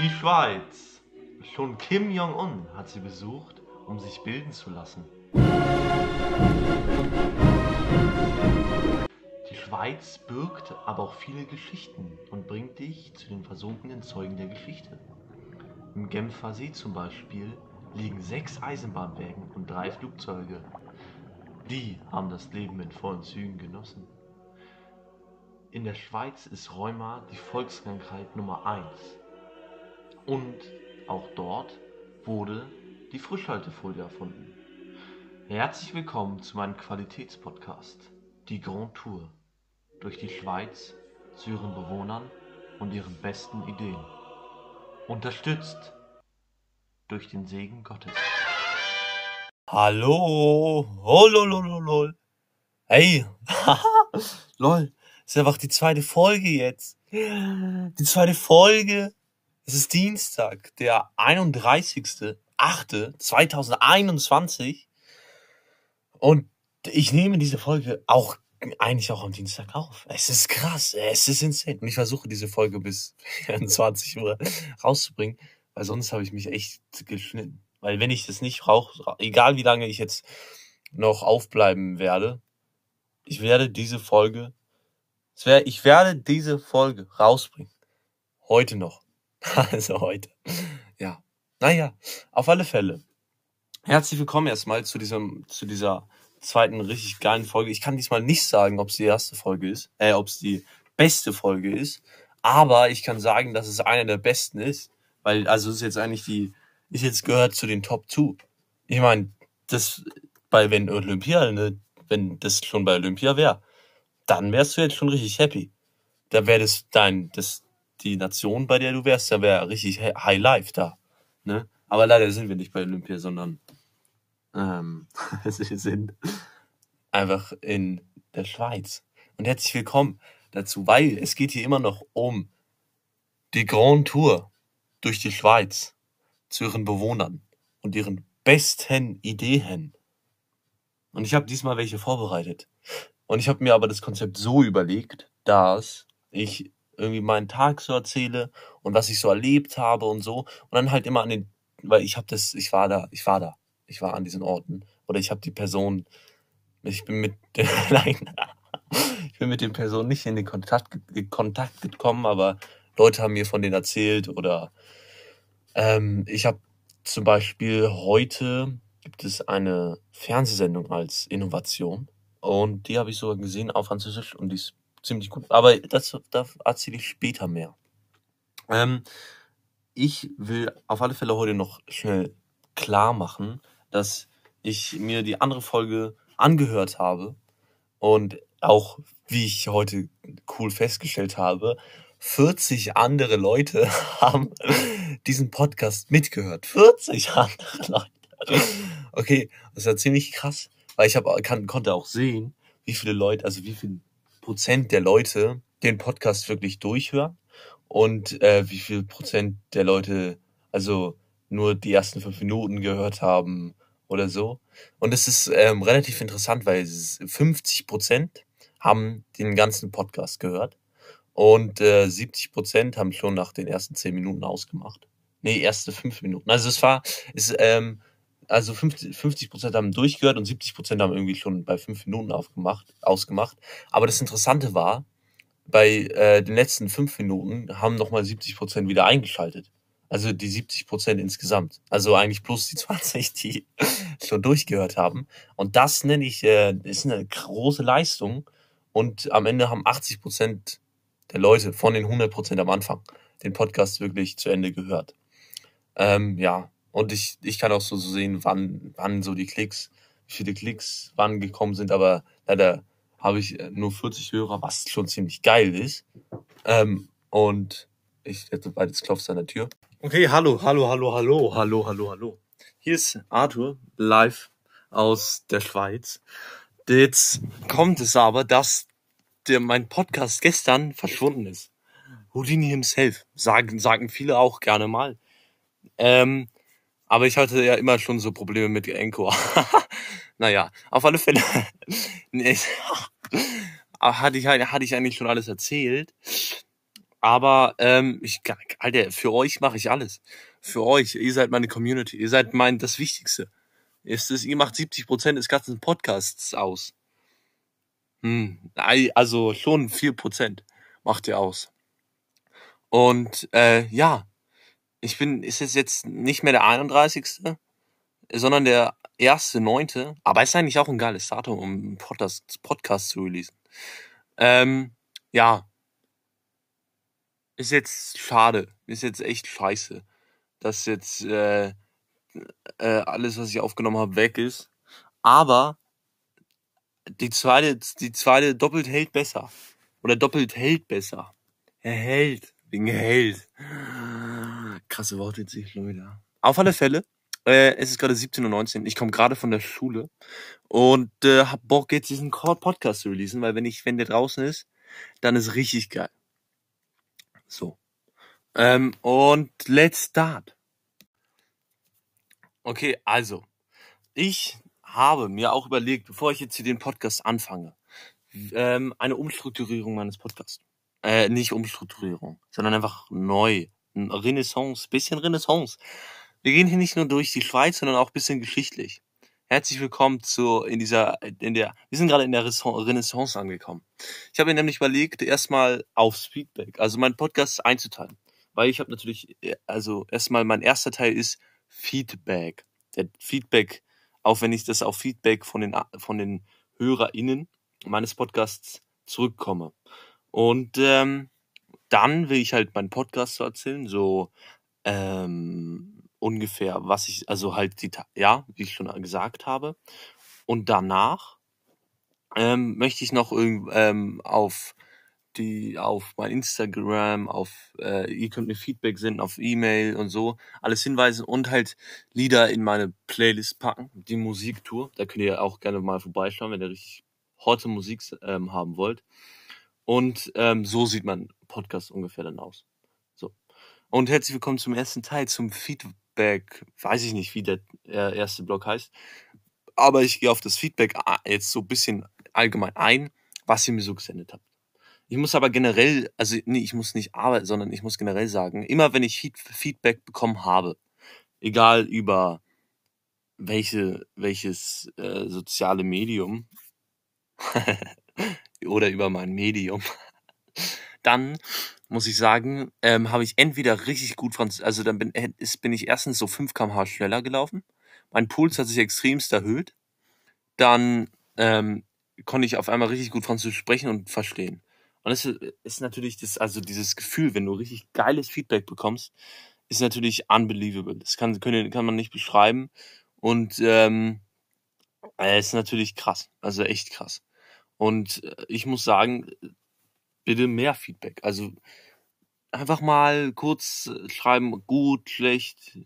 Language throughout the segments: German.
Die Schweiz. Schon Kim Jong-un hat sie besucht, um sich bilden zu lassen. Die Schweiz birgt aber auch viele Geschichten und bringt dich zu den versunkenen Zeugen der Geschichte. Im Genfer See zum Beispiel liegen sechs Eisenbahnwägen und drei Flugzeuge. Die haben das Leben in vollen Zügen genossen. In der Schweiz ist Rheuma die Volkskrankheit Nummer 1. Und auch dort wurde die Frischhaltefolie erfunden. Herzlich willkommen zu meinem Qualitätspodcast, die Grand Tour, durch die Schweiz zu ihren Bewohnern und ihren besten Ideen. Unterstützt durch den Segen Gottes. Hallo, oh, lol, lol, lol. Hey, lol, ist einfach die zweite Folge jetzt. Die zweite Folge. Es ist Dienstag, der 31.08.2021. Und ich nehme diese Folge auch eigentlich auch am Dienstag auf. Es ist krass, es ist insane. Und ich versuche diese Folge bis 24 Uhr rauszubringen, weil sonst habe ich mich echt geschnitten. Weil wenn ich das nicht rauche, egal wie lange ich jetzt noch aufbleiben werde, ich werde diese Folge, ich werde diese Folge rausbringen. Heute noch. Also heute. Ja. Naja, auf alle Fälle. Herzlich willkommen erstmal zu diesem, zu dieser zweiten richtig geilen Folge. Ich kann diesmal nicht sagen, ob es die erste Folge ist, äh, ob es die beste Folge ist, aber ich kann sagen, dass es eine der besten ist, weil, also es ist jetzt eigentlich die, ist jetzt gehört zu den Top 2. Ich meine, das, bei, wenn Olympia, ne, wenn das schon bei Olympia wäre, dann wärst du jetzt schon richtig happy. Da wäre das dein, das, die Nation, bei der du wärst, da wäre richtig High Life da. Ne? Aber leider sind wir nicht bei Olympia, sondern ähm, wir sind einfach in der Schweiz. Und herzlich willkommen dazu, weil es geht hier immer noch um die Grand Tour durch die Schweiz zu ihren Bewohnern und ihren besten Ideen. Und ich habe diesmal welche vorbereitet. Und ich habe mir aber das Konzept so überlegt, dass ich irgendwie meinen Tag so erzähle und was ich so erlebt habe und so. Und dann halt immer an den, weil ich habe das, ich war da, ich war da, ich war an diesen Orten. Oder ich habe die Person, ich bin mit, nein, ich bin mit den Personen nicht in den Kontakt, Kontakt gekommen, aber Leute haben mir von denen erzählt oder ähm, ich habe zum Beispiel heute gibt es eine Fernsehsendung als Innovation und die habe ich sogar gesehen auf Französisch und die ist ziemlich gut. Aber das, da erzähle ich später mehr. Ähm, ich will auf alle Fälle heute noch schnell klar machen, dass ich mir die andere Folge angehört habe und auch, wie ich heute cool festgestellt habe, 40 andere Leute haben diesen Podcast mitgehört. 40 andere Leute. Okay, das ja ziemlich krass, weil ich hab, kann, konnte auch sehen, wie viele Leute, also wie viel Prozent der Leute den Podcast wirklich durchhören und äh, wie viel Prozent der Leute also nur die ersten fünf Minuten gehört haben oder so. Und es ist ähm, relativ interessant, weil 50 Prozent haben den ganzen Podcast gehört und äh, 70 Prozent haben schon nach den ersten zehn Minuten ausgemacht. Nee, erste fünf Minuten. Also es war, ist, ähm, also 50 Prozent haben durchgehört und 70 Prozent haben irgendwie schon bei fünf Minuten aufgemacht, ausgemacht. Aber das Interessante war, bei äh, den letzten fünf Minuten haben nochmal 70 Prozent wieder eingeschaltet. Also die 70 Prozent insgesamt. Also eigentlich plus die 20, die schon durchgehört haben. Und das nenne ich, äh, ist eine große Leistung. Und am Ende haben 80 Prozent der Leute von den 100 Prozent am Anfang den Podcast wirklich zu Ende gehört. Ähm, ja, und ich, ich kann auch so, sehen, wann, wann so die Klicks, wie viele Klicks wann gekommen sind, aber leider habe ich äh, nur 40 Hörer, was schon ziemlich geil ist. Ähm, und ich jetzt beides klopft an der Tür. Okay, hallo, hallo, hallo, hallo, hallo, hallo, hallo. Hier ist Arthur live aus der Schweiz. Jetzt kommt es aber, dass der, mein Podcast gestern verschwunden ist. Houdini himself, sagen, sagen viele auch gerne mal. Ähm, aber ich hatte ja immer schon so Probleme mit Encore. naja, auf alle Fälle hatte, ich, hatte ich eigentlich schon alles erzählt. Aber ähm, ich, Alter, für euch mache ich alles. Für euch, ihr seid meine Community, ihr seid mein das Wichtigste. Ist es, ihr macht 70 Prozent des ganzen Podcasts aus. Hm, also schon vier Prozent macht ihr aus. Und äh, ja, ich bin, ist es jetzt nicht mehr der 31., sondern der erste, neunte. Aber ist eigentlich auch ein geiles Datum, um einen Podcast, Podcast zu releasen. Ähm, ja. Ist jetzt schade. Ist jetzt echt scheiße, dass jetzt äh, äh, alles, was ich aufgenommen habe, weg ist. Aber die zweite, die zweite doppelt hält besser. Oder doppelt hält besser. Er hält. Wegen Held. Krasse Worte jetzt ich Leute. Auf alle Fälle, äh, es ist gerade 17.19 Uhr. Ich komme gerade von der Schule und äh, hab Bock, jetzt diesen Podcast zu releasen, weil wenn ich, wenn der draußen ist, dann ist richtig geil. So. Ähm, und let's start. Okay, also. Ich habe mir auch überlegt, bevor ich jetzt hier den Podcast anfange, ähm, eine Umstrukturierung meines Podcasts. Äh, nicht Umstrukturierung, sondern einfach neu. Renaissance, bisschen Renaissance. Wir gehen hier nicht nur durch die Schweiz, sondern auch bisschen geschichtlich. Herzlich willkommen zu in dieser in der wir sind gerade in der Renaissance angekommen. Ich habe mir nämlich überlegt, erstmal aufs Feedback, also meinen Podcast einzuteilen, weil ich habe natürlich also erstmal mein erster Teil ist Feedback. Der Feedback, auch wenn ich das auf Feedback von den von den HörerInnen meines Podcasts zurückkomme. Und ähm, dann will ich halt meinen Podcast so erzählen, so ähm, ungefähr, was ich, also halt die, ja, wie ich schon gesagt habe. Und danach ähm, möchte ich noch ähm, auf die auf mein Instagram, auf äh, ihr könnt mir Feedback senden auf E-Mail und so, alles hinweisen und halt Lieder in meine Playlist packen, die Musiktour. Da könnt ihr auch gerne mal vorbeischauen, wenn ihr richtig hotte Musik ähm, haben wollt. Und ähm, so sieht mein Podcast ungefähr dann aus. So. Und herzlich willkommen zum ersten Teil, zum Feedback. Weiß ich nicht, wie der erste Blog heißt. Aber ich gehe auf das Feedback äh, jetzt so ein bisschen allgemein ein, was ihr mir so gesendet habt. Ich muss aber generell, also nee, ich muss nicht arbeiten, sondern ich muss generell sagen, immer wenn ich Feedback bekommen habe, egal über welche, welches äh, soziale Medium, oder über mein Medium, dann muss ich sagen, ähm, habe ich entweder richtig gut Französisch, also dann bin, ist, bin ich erstens so 5 km/h schneller gelaufen, mein Puls hat sich extremst erhöht, dann ähm, konnte ich auf einmal richtig gut Französisch sprechen und verstehen. Und das ist natürlich das, also dieses Gefühl, wenn du richtig geiles Feedback bekommst, ist natürlich unbelievable. Das kann, können, kann man nicht beschreiben. Und ähm, es ist natürlich krass. Also echt krass. Und äh, ich muss sagen, bitte mehr Feedback. Also einfach mal kurz äh, schreiben, gut, schlecht,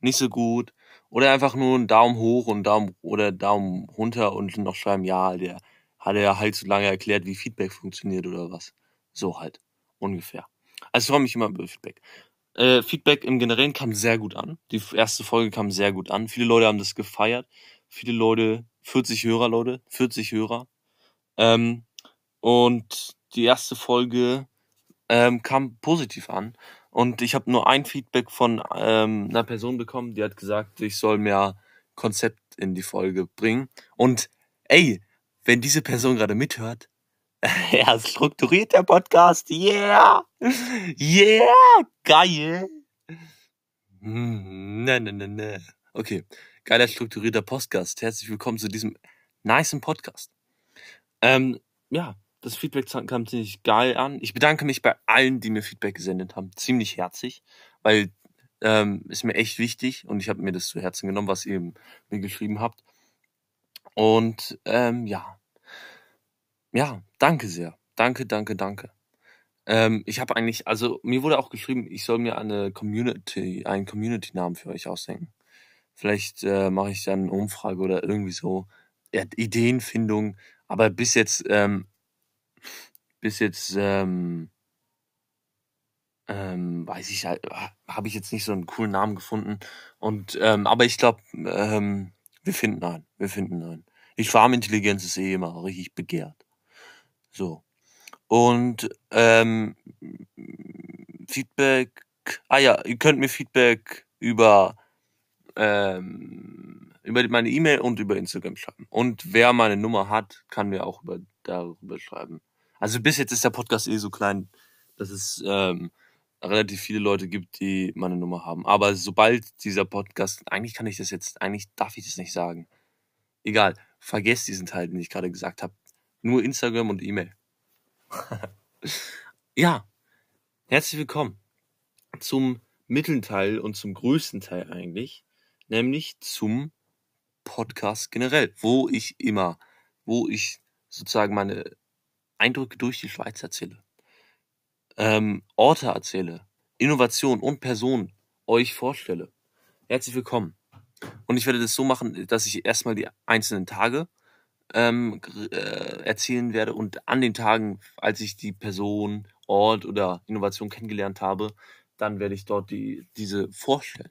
nicht so gut. Oder einfach nur einen Daumen hoch und Daumen oder Daumen runter und noch schreiben, ja, der hat er halt so lange erklärt, wie Feedback funktioniert oder was. So halt. Ungefähr. Also ich freue mich immer über Feedback. Äh, Feedback im Generellen kam sehr gut an. Die erste Folge kam sehr gut an. Viele Leute haben das gefeiert. Viele Leute, 40 Hörer, Leute, 40 Hörer. Ähm, und die erste Folge ähm, kam positiv an. Und ich habe nur ein Feedback von ähm, einer Person bekommen, die hat gesagt, ich soll mehr Konzept in die Folge bringen. Und ey, wenn diese Person gerade mithört, er strukturiert der Podcast, yeah, yeah, geil. Ne, ne, ne, ne. Okay, geiler strukturierter Podcast. Herzlich willkommen zu diesem niceen Podcast. Ähm, ja, das Feedback kam ziemlich geil an. Ich bedanke mich bei allen, die mir Feedback gesendet haben, ziemlich herzlich, weil ähm, ist mir echt wichtig und ich habe mir das zu Herzen genommen, was ihr mir geschrieben habt. Und ähm, ja, ja, danke sehr. Danke, danke, danke. Ähm, ich habe eigentlich, also mir wurde auch geschrieben, ich soll mir eine Community, einen Community-Namen für euch ausdenken. Vielleicht äh, mache ich dann eine Umfrage oder irgendwie so. Ja, Ideenfindung, aber bis jetzt, ähm, bis jetzt, ähm, ähm, weiß ich halt, habe ich jetzt nicht so einen coolen Namen gefunden. Und, ähm, aber ich glaube, ähm, wir finden einen. Wir finden einen. Die Schwarmintelligenz ist eh immer richtig begehrt. So. Und ähm, Feedback, ah ja, ihr könnt mir Feedback über, ähm, über meine E-Mail und über Instagram schreiben. Und wer meine Nummer hat, kann mir auch über, darüber schreiben. Also bis jetzt ist der Podcast eh so klein, dass es ähm, relativ viele Leute gibt, die meine Nummer haben. Aber sobald dieser Podcast, eigentlich kann ich das jetzt, eigentlich darf ich das nicht sagen. Egal, vergesst diesen Teil, den ich gerade gesagt habe. Nur Instagram und E-Mail. ja, herzlich willkommen zum Mittelteil und zum größten Teil eigentlich, nämlich zum Podcast generell, wo ich immer, wo ich sozusagen meine Eindrücke durch die Schweiz erzähle ähm, Orte erzähle, Innovation und Personen euch vorstelle. Herzlich willkommen. Und ich werde das so machen, dass ich erstmal die einzelnen Tage ähm, äh, erzählen werde und an den Tagen, als ich die Person, Ort oder Innovation kennengelernt habe, dann werde ich dort die, diese vorstellen.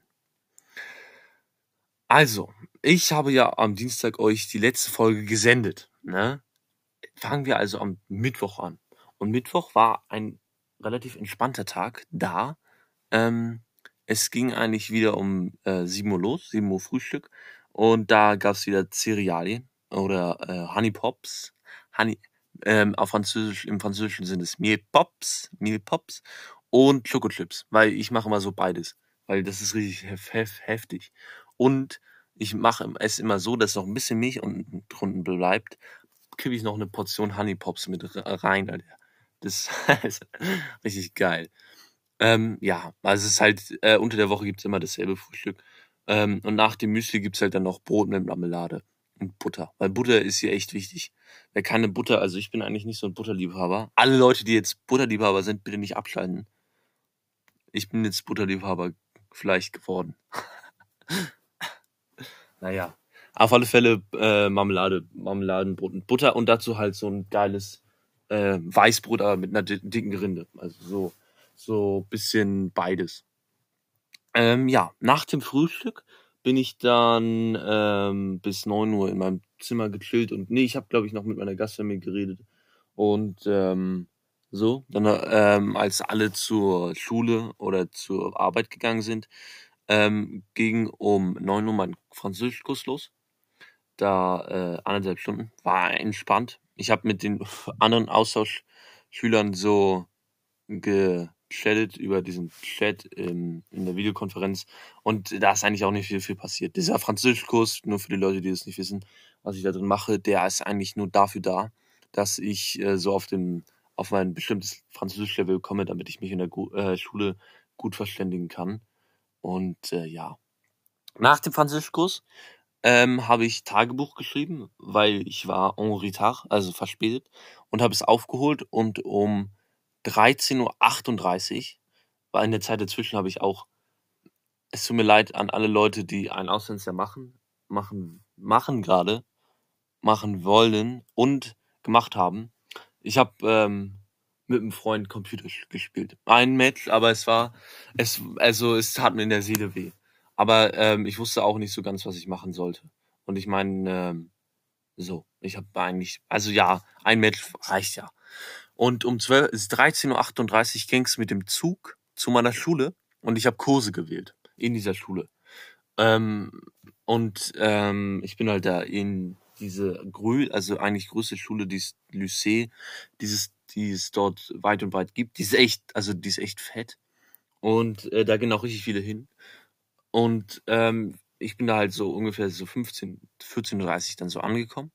Also, ich habe ja am Dienstag euch die letzte Folge gesendet. Ne? Fangen wir also am Mittwoch an. Und Mittwoch war ein relativ entspannter Tag da. Ähm, es ging eigentlich wieder um äh, 7 Uhr los, 7 Uhr Frühstück. Und da gab es wieder Cerealien oder äh, Honey Pops. Honey, ähm, auf Französisch, Im Französischen sind es Meal Pops, Meal Pops und Schokochips, weil ich mache immer so beides, weil das ist richtig hef hef heftig. Und ich mache es immer so, dass noch ein bisschen Milch unten drunten bleibt, kippe ich noch eine Portion Honey Pops mit rein, Alter. Das ist richtig geil. Ähm, ja, also es ist halt, äh, unter der Woche gibt's immer dasselbe Frühstück. Ähm, und nach dem Müsli gibt's halt dann noch Brot mit Marmelade und Butter. Weil Butter ist hier echt wichtig. Wer keine Butter, also ich bin eigentlich nicht so ein Butterliebhaber. Alle Leute, die jetzt Butterliebhaber sind, bitte nicht abschalten. Ich bin jetzt Butterliebhaber vielleicht geworden. naja. Auf alle Fälle äh, Marmelade, Marmeladenbrot und Butter und dazu halt so ein geiles äh, Weißbrot, aber mit einer dicken Rinde. Also so, so bisschen beides. Ähm, ja, nach dem Frühstück bin ich dann ähm, bis neun Uhr in meinem Zimmer gechillt und nee, ich habe glaube ich noch mit meiner Gastfamilie geredet und ähm, so, dann ähm, als alle zur Schule oder zur Arbeit gegangen sind, ähm, ging um neun Uhr mein Französischkurs los. Da äh, anderthalb Stunden, war entspannt, ich habe mit den anderen Austauschschülern so gechattet über diesen Chat in, in der Videokonferenz und da ist eigentlich auch nicht viel, viel passiert. Dieser Französischkurs, nur für die Leute, die das nicht wissen, was ich da drin mache, der ist eigentlich nur dafür da, dass ich äh, so auf dem auf mein bestimmtes Französisch-Level komme, damit ich mich in der Gu äh, Schule gut verständigen kann. Und äh, ja. Nach dem Französischkurs ähm, habe ich Tagebuch geschrieben, weil ich war en retard, also verspätet, und habe es aufgeholt und um 13.38 Uhr, weil in der Zeit dazwischen habe ich auch, es tut mir leid an alle Leute, die ein Auslandsjahr machen, machen, machen gerade, machen wollen und gemacht haben. Ich habe ähm, mit einem Freund Computer gespielt. Ein Match, aber es war, es, also es tat mir in der Seele weh. Aber ähm, ich wusste auch nicht so ganz, was ich machen sollte. Und ich meine, ähm, so, ich habe eigentlich, also ja, ein Match reicht ja. Und um 12, 13.38 Uhr ging es mit dem Zug zu meiner Schule und ich habe Kurse gewählt in dieser Schule. Ähm, und ähm, ich bin halt da in diese grö also eigentlich größte Schule, dieses Lycée, dieses, die es dort weit und breit gibt. Die ist echt, also die ist echt fett. Und äh, da gehen auch richtig viele hin. Und ähm, ich bin da halt so ungefähr so 15, 14.30 dann so angekommen.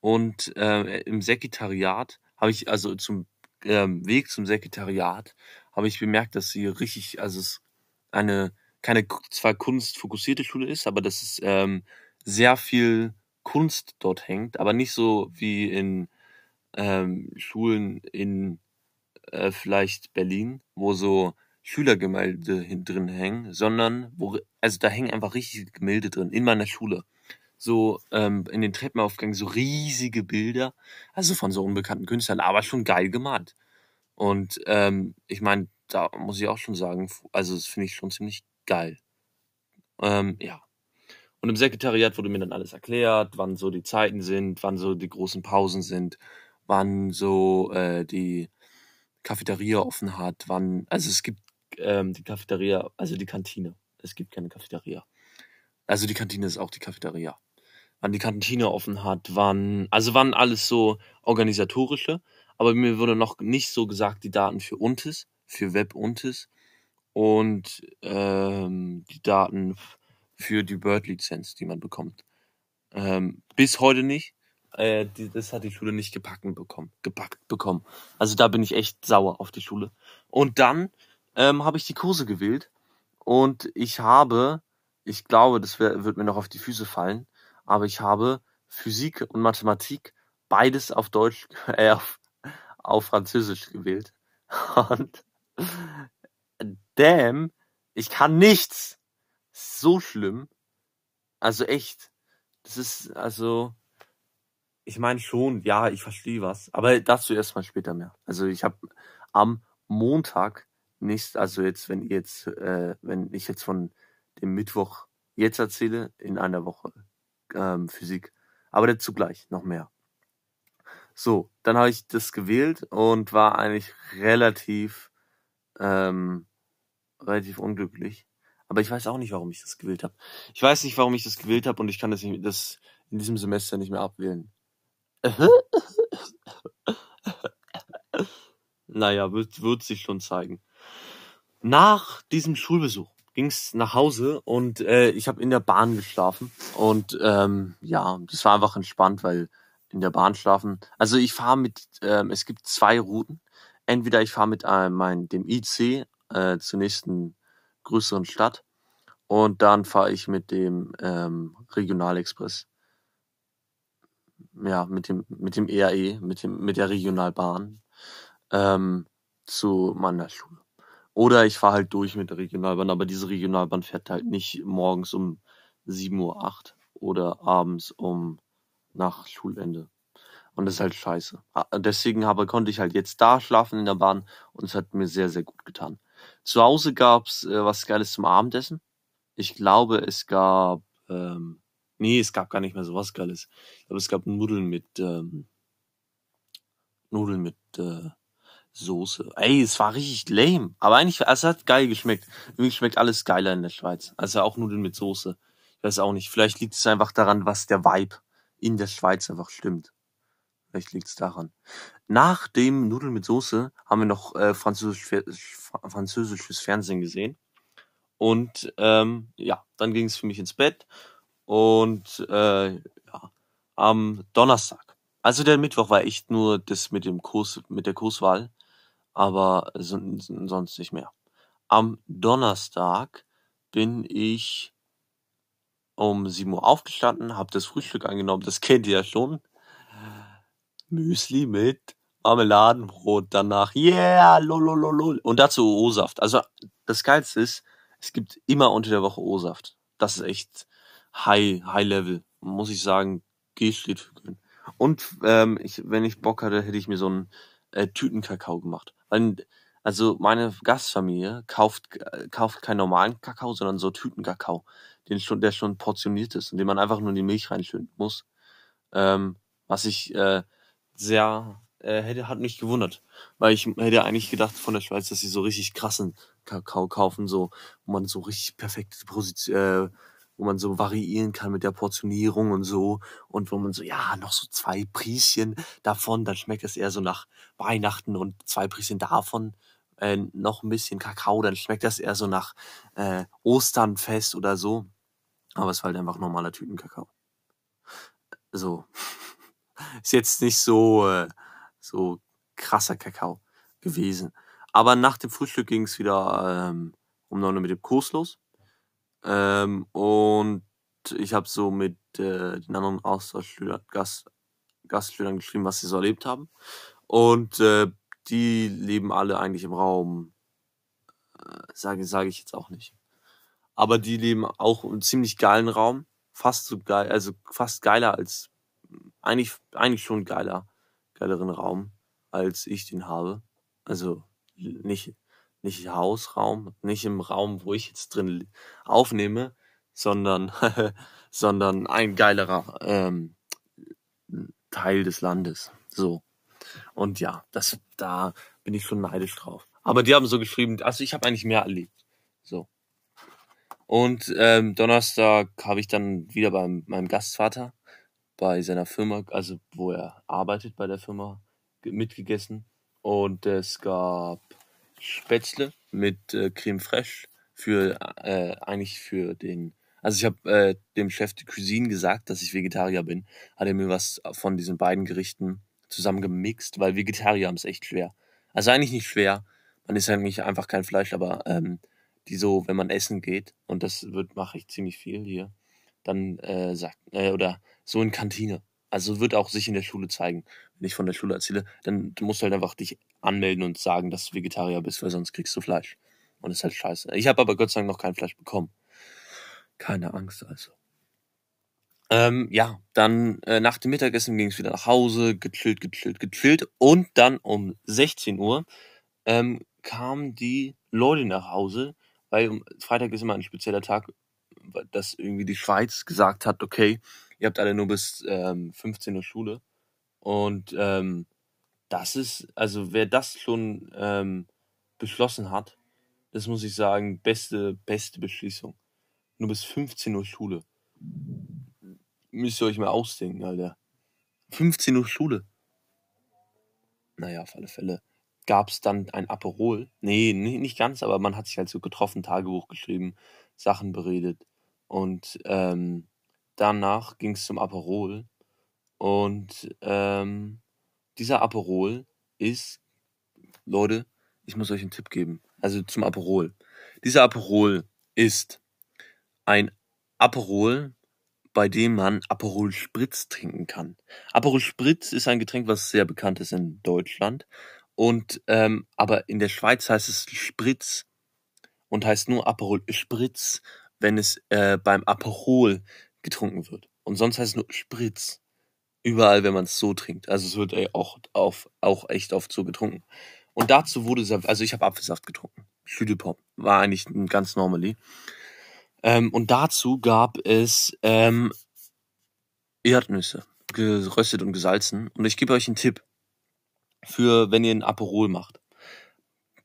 Und äh, im Sekretariat habe ich, also zum ähm, Weg zum Sekretariat, habe ich bemerkt, dass sie richtig, also es eine, keine zwar kunstfokussierte Schule ist, aber dass es ähm, sehr viel Kunst dort hängt, aber nicht so wie in ähm, Schulen in äh, vielleicht Berlin, wo so Schülergemälde hin drin hängen, sondern wo, also da hängen einfach richtige Gemälde drin in meiner Schule. So ähm, in den Treppenaufgängen so riesige Bilder, also von so unbekannten Künstlern, aber schon geil gemalt. Und ähm, ich meine, da muss ich auch schon sagen, also das finde ich schon ziemlich geil. Ähm, ja. Und im Sekretariat wurde mir dann alles erklärt, wann so die Zeiten sind, wann so die großen Pausen sind, wann so äh, die Cafeteria offen hat, wann, also es gibt ähm, die Cafeteria, also die Kantine. Es gibt keine Cafeteria. Also die Kantine ist auch die Cafeteria. Wann die Kantine offen hat, wann, also wann alles so organisatorische, aber mir wurde noch nicht so gesagt, die Daten für Untis, für Web Untis und ähm, die Daten für die Bird-Lizenz, die man bekommt. Ähm, bis heute nicht. Äh, die, das hat die Schule nicht gepacken bekommen, gepackt bekommen. Also da bin ich echt sauer auf die Schule. Und dann ähm, habe ich die Kurse gewählt und ich habe, ich glaube, das wär, wird mir noch auf die Füße fallen, aber ich habe Physik und Mathematik beides auf Deutsch, äh, auf, auf Französisch gewählt. Und damn, ich kann nichts. So schlimm. Also echt. Das ist, also, ich meine schon, ja, ich verstehe was. Aber dazu erstmal später mehr. Also ich habe am Montag nicht, also jetzt, wenn ihr jetzt, äh, wenn ich jetzt von dem Mittwoch jetzt erzähle, in einer Woche ähm, Physik. Aber dazu gleich noch mehr. So, dann habe ich das gewählt und war eigentlich relativ, ähm, relativ unglücklich. Aber ich weiß auch nicht, warum ich das gewählt habe. Ich weiß nicht, warum ich das gewählt habe und ich kann das, nicht, das in diesem Semester nicht mehr abwählen. naja, wird, wird sich schon zeigen. Nach diesem Schulbesuch ging's nach Hause und äh, ich habe in der Bahn geschlafen. Und ähm, ja, das war einfach entspannt, weil in der Bahn schlafen. Also ich fahre mit, ähm, es gibt zwei Routen. Entweder ich fahre mit äh, mein, dem IC äh, zur nächsten größeren Stadt und dann fahre ich mit dem ähm, Regionalexpress. Ja, mit dem, mit dem ERE, mit, dem, mit der Regionalbahn ähm, zu meiner Schule. Oder ich fahre halt durch mit der Regionalbahn, aber diese Regionalbahn fährt halt nicht morgens um 7.08 Uhr oder abends um nach Schulende. Und das ist halt scheiße. Deswegen habe, konnte ich halt jetzt da schlafen in der Bahn und es hat mir sehr, sehr gut getan. Zu Hause gab's äh, was Geiles zum Abendessen. Ich glaube, es gab, ähm, nee, es gab gar nicht mehr so was Geiles. Glaube, es gab Nudeln mit, ähm, Nudeln mit, äh, Soße. Ey, es war richtig lame. Aber eigentlich, es hat geil geschmeckt. Irgendwie schmeckt alles geiler in der Schweiz. Also auch Nudeln mit Soße. Ich weiß auch nicht. Vielleicht liegt es einfach daran, was der Vibe in der Schweiz einfach stimmt. Vielleicht liegt es daran. Nach dem Nudeln mit Soße haben wir noch äh, Französisch, französisches Fernsehen gesehen. Und ähm, ja, dann ging es für mich ins Bett. Und äh, ja, am Donnerstag. Also der Mittwoch war echt nur das mit dem Kurs, mit der Kurswahl aber sonst nicht mehr. Am Donnerstag bin ich um 7 Uhr aufgestanden, habe das Frühstück angenommen, das kennt ihr ja schon. Müsli mit Marmeladenbrot danach. Yeah, lolololol. Und dazu O-Saft. Also das Geilste ist, es gibt immer unter der Woche O-Saft. Das ist echt high, high level. Muss ich sagen, G steht für grün. Und ähm, ich, wenn ich Bock hatte, hätte ich mir so einen äh, Tütenkakao gemacht. Weil, also meine Gastfamilie kauft, äh, kauft keinen normalen Kakao, sondern so Tütenkakao, den schon, der schon portioniert ist und den man einfach nur in die Milch reinschütten muss. Ähm, was ich äh, sehr äh, hätte, hat mich gewundert. Weil ich hätte eigentlich gedacht von der Schweiz, dass sie so richtig krassen Kakao kaufen, so, wo man so richtig perfekte Position, äh, wo man so variieren kann mit der Portionierung und so und wo man so, ja, noch so zwei Prieschen davon, dann schmeckt es eher so nach Weihnachten und zwei Prieschen davon, äh, noch ein bisschen Kakao, dann schmeckt das eher so nach äh, Osternfest oder so. Aber es war halt einfach normaler Tütenkakao. So. Ist jetzt nicht so, äh, so krasser Kakao gewesen. Aber nach dem Frühstück ging es wieder ähm, um 9 Uhr mit dem Kurs los. Ähm, und ich habe so mit äh, den anderen Austauschschülern, Gast, Gastschülern geschrieben, was sie so erlebt haben. Und äh, die leben alle eigentlich im Raum, äh, sage sage ich jetzt auch nicht. Aber die leben auch im ziemlich geilen Raum, fast so geil, also fast geiler als eigentlich eigentlich schon geiler, geileren Raum als ich den habe. Also nicht nicht Hausraum, nicht im Raum, wo ich jetzt drin aufnehme, sondern, sondern ein geilerer ähm, Teil des Landes. So. Und ja, das, da bin ich schon neidisch drauf. Aber die haben so geschrieben, also ich habe eigentlich mehr erlebt. So. Und ähm, Donnerstag habe ich dann wieder bei meinem Gastvater bei seiner Firma, also wo er arbeitet bei der Firma, mitgegessen. Und es gab Spätzle mit äh, Creme Fraiche für äh, eigentlich für den. Also ich habe äh, dem Chef de Cuisine gesagt, dass ich Vegetarier bin. Hat er mir was von diesen beiden Gerichten zusammen gemixt, weil Vegetarier haben es echt schwer. Also eigentlich nicht schwer. Man ist eigentlich einfach kein Fleisch, aber ähm, die so, wenn man essen geht, und das wird mache ich ziemlich viel hier, dann äh, sagt äh, oder so in Kantine. Also wird auch sich in der Schule zeigen. Wenn ich von der Schule erzähle, dann musst du halt einfach dich anmelden und sagen, dass du Vegetarier bist, weil sonst kriegst du Fleisch. Und das ist halt scheiße. Ich habe aber Gott sei Dank noch kein Fleisch bekommen. Keine Angst also. Ähm, ja, dann äh, nach dem Mittagessen ging es wieder nach Hause, gechillt, gechillt, gechillt. Und dann um 16 Uhr ähm, kamen die Leute nach Hause, weil Freitag ist immer ein spezieller Tag, dass irgendwie die Schweiz gesagt hat, okay, ihr habt alle nur bis ähm, 15 Uhr Schule. Und ähm, das ist, also wer das schon ähm, beschlossen hat, das muss ich sagen, beste, beste Beschließung. Nur bis 15 Uhr Schule. Müsst ihr euch mal ausdenken, Alter. 15 Uhr Schule. Naja, auf alle Fälle gab es dann ein Aperol. Nee, nicht ganz, aber man hat sich halt so getroffen, Tagebuch geschrieben, Sachen beredet. Und ähm, danach ging es zum Aperol. Und ähm, dieser Aperol ist, Leute, ich muss euch einen Tipp geben. Also zum Aperol. Dieser Aperol ist ein Aperol, bei dem man Aperol Spritz trinken kann. Aperol Spritz ist ein Getränk, was sehr bekannt ist in Deutschland. Und ähm, aber in der Schweiz heißt es Spritz und heißt nur Aperol Spritz, wenn es äh, beim Aperol getrunken wird. Und sonst heißt es nur Spritz. Überall, wenn man es so trinkt. Also es wird ey, auch, auf, auch echt oft so getrunken. Und dazu wurde also ich habe Apfelsaft getrunken. Schüttelpop. War eigentlich ein ganz normally. Ähm, und dazu gab es ähm, Erdnüsse, geröstet und gesalzen. Und ich gebe euch einen Tipp für, wenn ihr einen Aperol macht.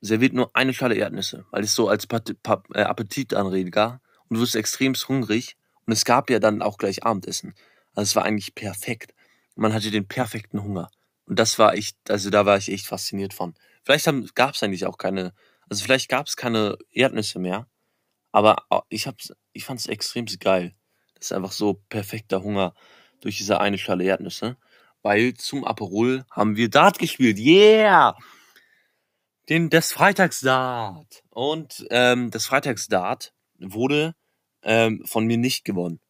Serviert nur eine Schale Erdnüsse, weil es so als äh, Appetitanreger und du wirst extrem hungrig. Und es gab ja dann auch gleich Abendessen. Also es war eigentlich perfekt. Man hatte den perfekten Hunger. Und das war echt, also da war ich echt fasziniert von. Vielleicht gab es eigentlich auch keine, also vielleicht gab es keine Erdnüsse mehr, aber ich hab's, ich fand es extrem geil. Das ist einfach so perfekter Hunger durch diese eine Schale Erdnüsse. Weil zum Aperol haben wir Dart gespielt. Yeah! Den, das Freitagsdart. Und ähm, das Freitagsdart wurde ähm, von mir nicht gewonnen.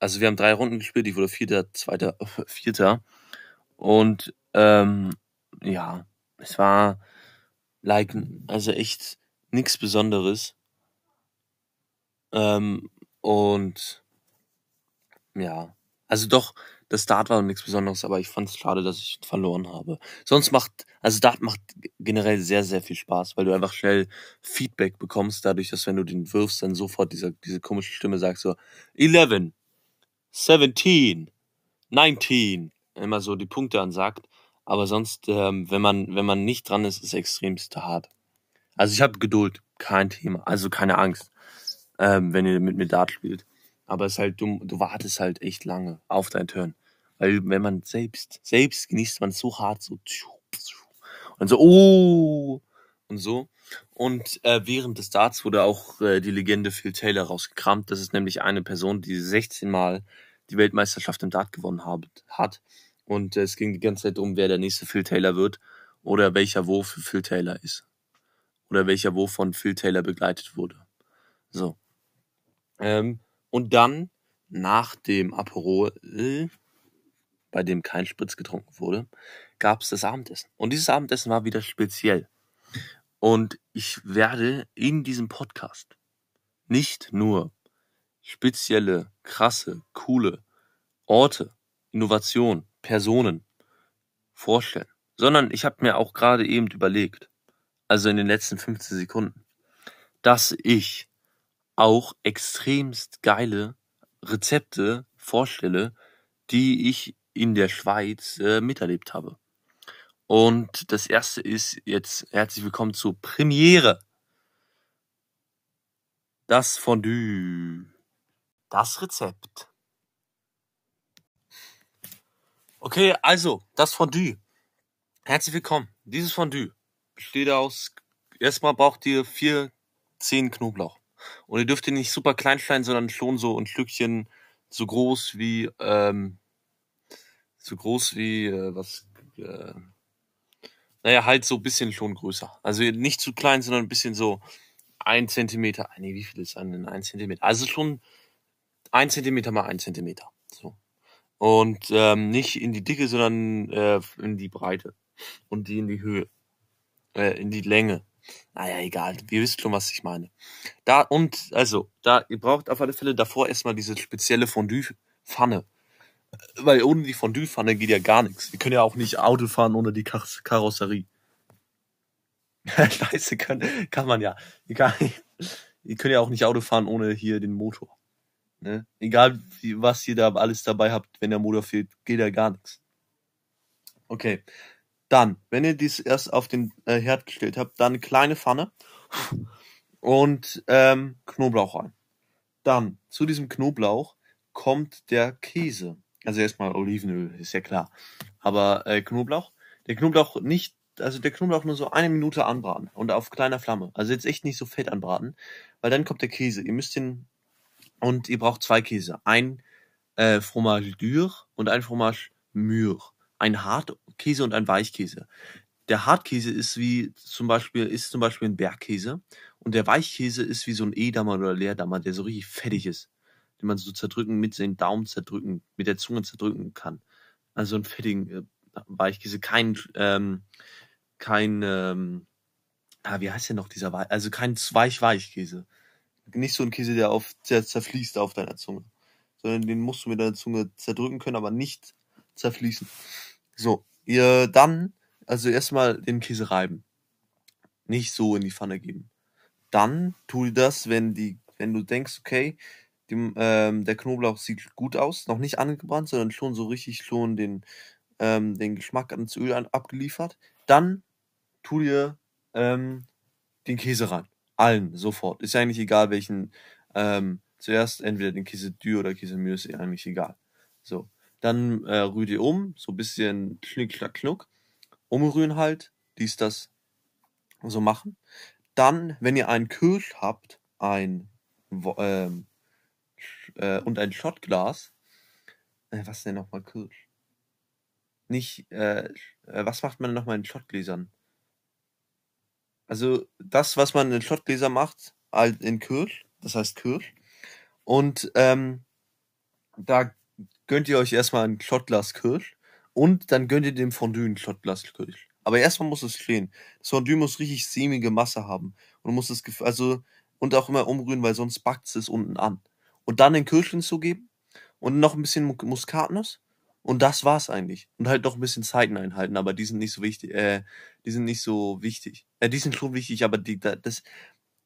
Also wir haben drei Runden gespielt, ich wurde Vierter, Zweiter, Vierter. Und ähm, ja, es war like, also echt nichts Besonderes. Ähm, und ja, also doch, das Dart war nichts Besonderes, aber ich fand es schade, dass ich verloren habe. Sonst macht, also Dart macht generell sehr, sehr viel Spaß, weil du einfach schnell Feedback bekommst, dadurch, dass wenn du den wirfst, dann sofort diese, diese komische Stimme sagt so, 11, 17, 19, immer so die Punkte ansagt. Aber sonst, ähm, wenn man, wenn man nicht dran ist, ist extremst hart. Also ich habe Geduld, kein Thema, also keine Angst, ähm, wenn ihr mit mir Dart spielt. Aber es ist halt dumm, du wartest halt echt lange auf dein Turn. Weil wenn man selbst, selbst genießt man so hart, so und so, oh, und so. Und äh, während des Darts wurde auch äh, die Legende Phil Taylor rausgekramt. Das ist nämlich eine Person, die 16 Mal die Weltmeisterschaft im Dart gewonnen hab, hat. Und äh, es ging die ganze Zeit um, wer der nächste Phil Taylor wird oder welcher Wurf für Phil Taylor ist. Oder welcher Wurf von Phil Taylor begleitet wurde. So. Ähm, und dann, nach dem Aperol, bei dem kein Spritz getrunken wurde, gab es das Abendessen. Und dieses Abendessen war wieder speziell. Und ich werde in diesem Podcast nicht nur spezielle, krasse, coole Orte, Innovation, Personen vorstellen, sondern ich habe mir auch gerade eben überlegt, also in den letzten 15 Sekunden, dass ich auch extremst geile Rezepte vorstelle, die ich in der Schweiz äh, miterlebt habe. Und das erste ist jetzt herzlich willkommen zur Premiere. Das Fondue. Das Rezept. Okay, also, das Fondue. Herzlich willkommen. Dieses Fondue besteht aus, erstmal braucht ihr vier Zehen Knoblauch. Und ihr dürft ihn nicht super klein schneiden, sondern schon so ein Stückchen so groß wie, ähm, so groß wie, äh, was, äh, naja, halt so ein bisschen schon größer. Also nicht zu klein, sondern ein bisschen so ein Zentimeter. Nee, wie viel ist ein, ein Zentimeter? Also schon ein Zentimeter mal ein Zentimeter. So. Und ähm, nicht in die Dicke, sondern äh, in die Breite. Und die in die Höhe. Äh, in die Länge. Naja, egal. Ihr wisst schon, was ich meine. Da und, also, da, ihr braucht auf alle Fälle davor erstmal diese spezielle Fondue-Pfanne. Weil ohne die Fondue-Pfanne geht ja gar nichts. Wir können ja auch nicht Auto fahren ohne die Kar Karosserie. Scheiße, kann, kann man ja. Egal. Ihr könnt ja auch nicht Auto fahren ohne hier den Motor. Ne? Egal, wie, was ihr da alles dabei habt, wenn der Motor fehlt, geht ja gar nichts. Okay. Dann, wenn ihr dies erst auf den äh, Herd gestellt habt, dann eine kleine Pfanne und ähm, Knoblauch rein. Dann, zu diesem Knoblauch kommt der Käse. Also erstmal Olivenöl, ist ja klar. Aber äh, Knoblauch, der Knoblauch nicht, also der Knoblauch nur so eine Minute anbraten und auf kleiner Flamme. Also jetzt echt nicht so fett anbraten, weil dann kommt der Käse. Ihr müsst den und ihr braucht zwei Käse. Ein äh, Fromage dur und ein Fromage mûr. Ein Hartkäse und ein Weichkäse. Der Hartkäse ist wie zum Beispiel, ist zum Beispiel ein Bergkäse und der Weichkäse ist wie so ein Edammer oder Leerdammer, der so richtig fettig ist den man so zerdrücken, mit den Daumen zerdrücken, mit der Zunge zerdrücken kann. Also einen fettigen äh, Weichkäse, kein, ähm, kein, ähm, ah, wie heißt der noch dieser Weich, also kein Weich-Weichkäse. Nicht so ein Käse, der auf, der zerfließt auf deiner Zunge. Sondern den musst du mit deiner Zunge zerdrücken können, aber nicht zerfließen. So, ihr dann, also erstmal den Käse reiben. Nicht so in die Pfanne geben. Dann tu das, wenn die, wenn du denkst, okay, die, ähm, der Knoblauch sieht gut aus, noch nicht angebrannt, sondern schon so richtig schon den, ähm, den Geschmack ans Öl an, abgeliefert. Dann tu dir ähm, den Käse rein. Allen, sofort. Ist ja eigentlich egal, welchen. Ähm, zuerst entweder den Käse Dür oder Käse Mühe, ist ja eigentlich egal. So. Dann äh, rührt ihr um, so ein bisschen schnick, schnack, knuck. Umrühren halt, dies, das so machen. Dann, wenn ihr einen Kirsch habt, ein ähm, äh, und ein Shotglas. Äh, was denn nochmal Kirsch? Nicht, äh, äh, was macht man nochmal in Shotgläsern? Also das, was man in Shotgläsern macht, halt in Kirsch, das heißt Kirsch. Und ähm, da gönnt ihr euch erstmal ein Shotglas Kirsch und dann gönnt ihr dem Fondue ein Shotglas Kirsch. Aber erstmal muss es stehen. Das Fondue muss richtig sämige Masse haben. Und muss es, also, und auch immer umrühren, weil sonst backt es unten an und dann den Kirsch hinzugeben und noch ein bisschen Muskatnuss. Und das war's eigentlich. Und halt noch ein bisschen Zeiten einhalten, aber die sind nicht so wichtig, äh, die sind nicht so wichtig. Äh, die sind schon wichtig, aber die, da, das,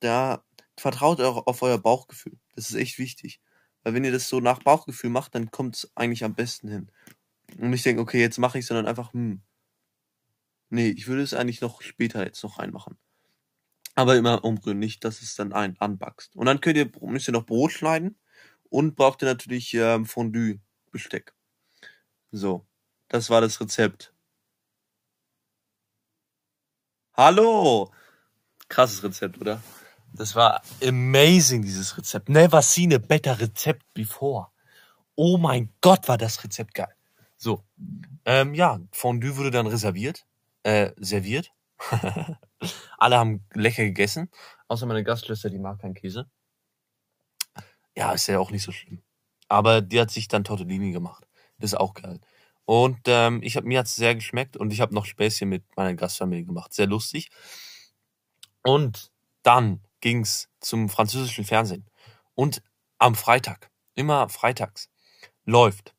da vertraut auch auf euer Bauchgefühl. Das ist echt wichtig. Weil wenn ihr das so nach Bauchgefühl macht, dann kommt es eigentlich am besten hin. Und nicht denken, okay, jetzt mache ich, sondern einfach, hm. Nee, ich würde es eigentlich noch später jetzt noch reinmachen. Aber immer umrühren, nicht, dass es dann ein anbackst. Und dann könnt ihr, müsst ihr noch Brot schneiden und braucht ihr natürlich ähm, Fondue-Besteck. So, das war das Rezept. Hallo! Krasses Rezept, oder? Das war amazing, dieses Rezept. Never seen a better Rezept before. Oh mein Gott, war das Rezept geil. So, ähm, ja, Fondue wurde dann reserviert, äh, serviert. Alle haben lecker gegessen, außer meine Gastschwester, die mag keinen Käse. Ja, ist ja auch nicht so schlimm. Aber die hat sich dann Tortellini gemacht. Das ist auch geil. Und ähm, ich hab, mir hat's sehr geschmeckt und ich habe noch Späßchen mit meiner Gastfamilie gemacht. Sehr lustig. Und dann ging's zum französischen Fernsehen. Und am Freitag, immer freitags, läuft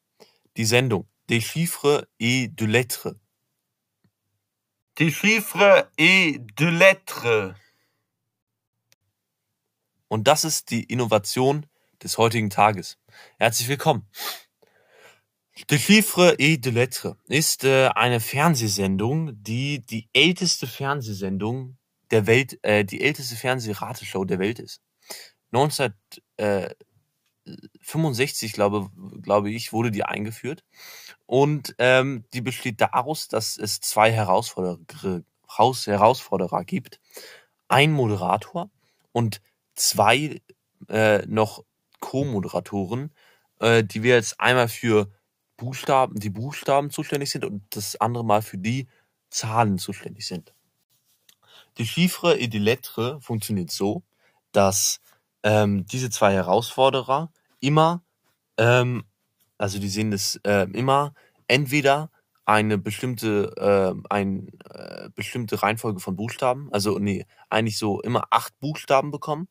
die Sendung Des chiffres et de lettres. Des chiffres et de lettres. Und das ist die Innovation des heutigen Tages. Herzlich willkommen. De Chiffre et de Lettre ist äh, eine Fernsehsendung, die die älteste Fernsehsendung der Welt, äh, die älteste Fernsehrateshow der Welt ist. 1965, glaube, glaube ich, wurde die eingeführt. Und ähm, die besteht daraus, dass es zwei Herausforderer, Herausforderer gibt. Ein Moderator und zwei äh, noch Co-Moderatoren, äh, die wir jetzt einmal für Buchstaben, die Buchstaben zuständig sind und das andere Mal für die Zahlen zuständig sind. Die Chiffre et die Lettre funktioniert so, dass ähm, diese zwei Herausforderer immer, ähm, also die sehen das äh, immer entweder eine bestimmte, äh, ein, äh, bestimmte Reihenfolge von Buchstaben, also nee, eigentlich so immer acht Buchstaben bekommen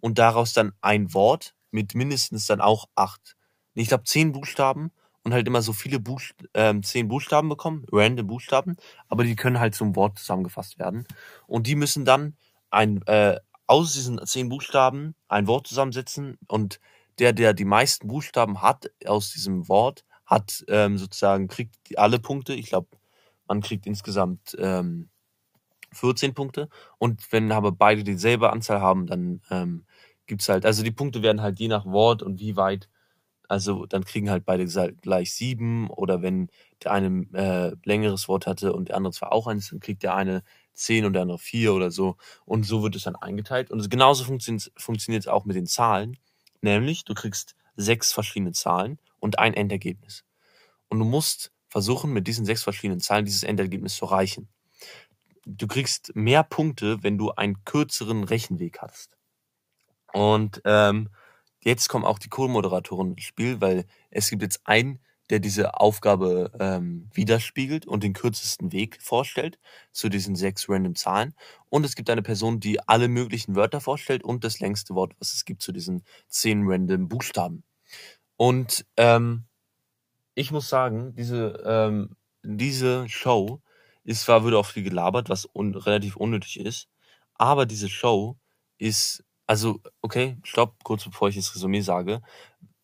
und daraus dann ein Wort mit mindestens dann auch acht, ich glaube zehn Buchstaben und halt immer so viele Buchst ähm, zehn Buchstaben bekommen, random Buchstaben, aber die können halt zum Wort zusammengefasst werden. Und die müssen dann ein, äh, aus diesen zehn Buchstaben ein Wort zusammensetzen und der, der die meisten Buchstaben hat aus diesem Wort, hat ähm, sozusagen, kriegt alle Punkte. Ich glaube, man kriegt insgesamt ähm, 14 Punkte. Und wenn aber beide dieselbe Anzahl haben, dann ähm, gibt's halt, also die Punkte werden halt je nach Wort und wie weit also dann kriegen halt beide gleich sieben oder wenn der eine äh, längeres Wort hatte und der andere zwar auch eins, dann kriegt der eine zehn und der andere vier oder so. Und so wird es dann eingeteilt. Und genauso funktioniert es auch mit den Zahlen. Nämlich, du kriegst sechs verschiedene Zahlen und ein Endergebnis. Und du musst versuchen, mit diesen sechs verschiedenen Zahlen dieses Endergebnis zu erreichen. Du kriegst mehr Punkte, wenn du einen kürzeren Rechenweg hast. Und ähm, Jetzt kommen auch die Co-Moderatoren ins Spiel, weil es gibt jetzt einen, der diese Aufgabe ähm, widerspiegelt und den kürzesten Weg vorstellt zu diesen sechs random Zahlen. Und es gibt eine Person, die alle möglichen Wörter vorstellt und das längste Wort, was es gibt zu diesen zehn random Buchstaben. Und ähm, ich muss sagen, diese, ähm, diese Show ist zwar, würde auch viel gelabert, was un relativ unnötig ist, aber diese Show ist also, okay, stopp, kurz bevor ich das Resümee sage.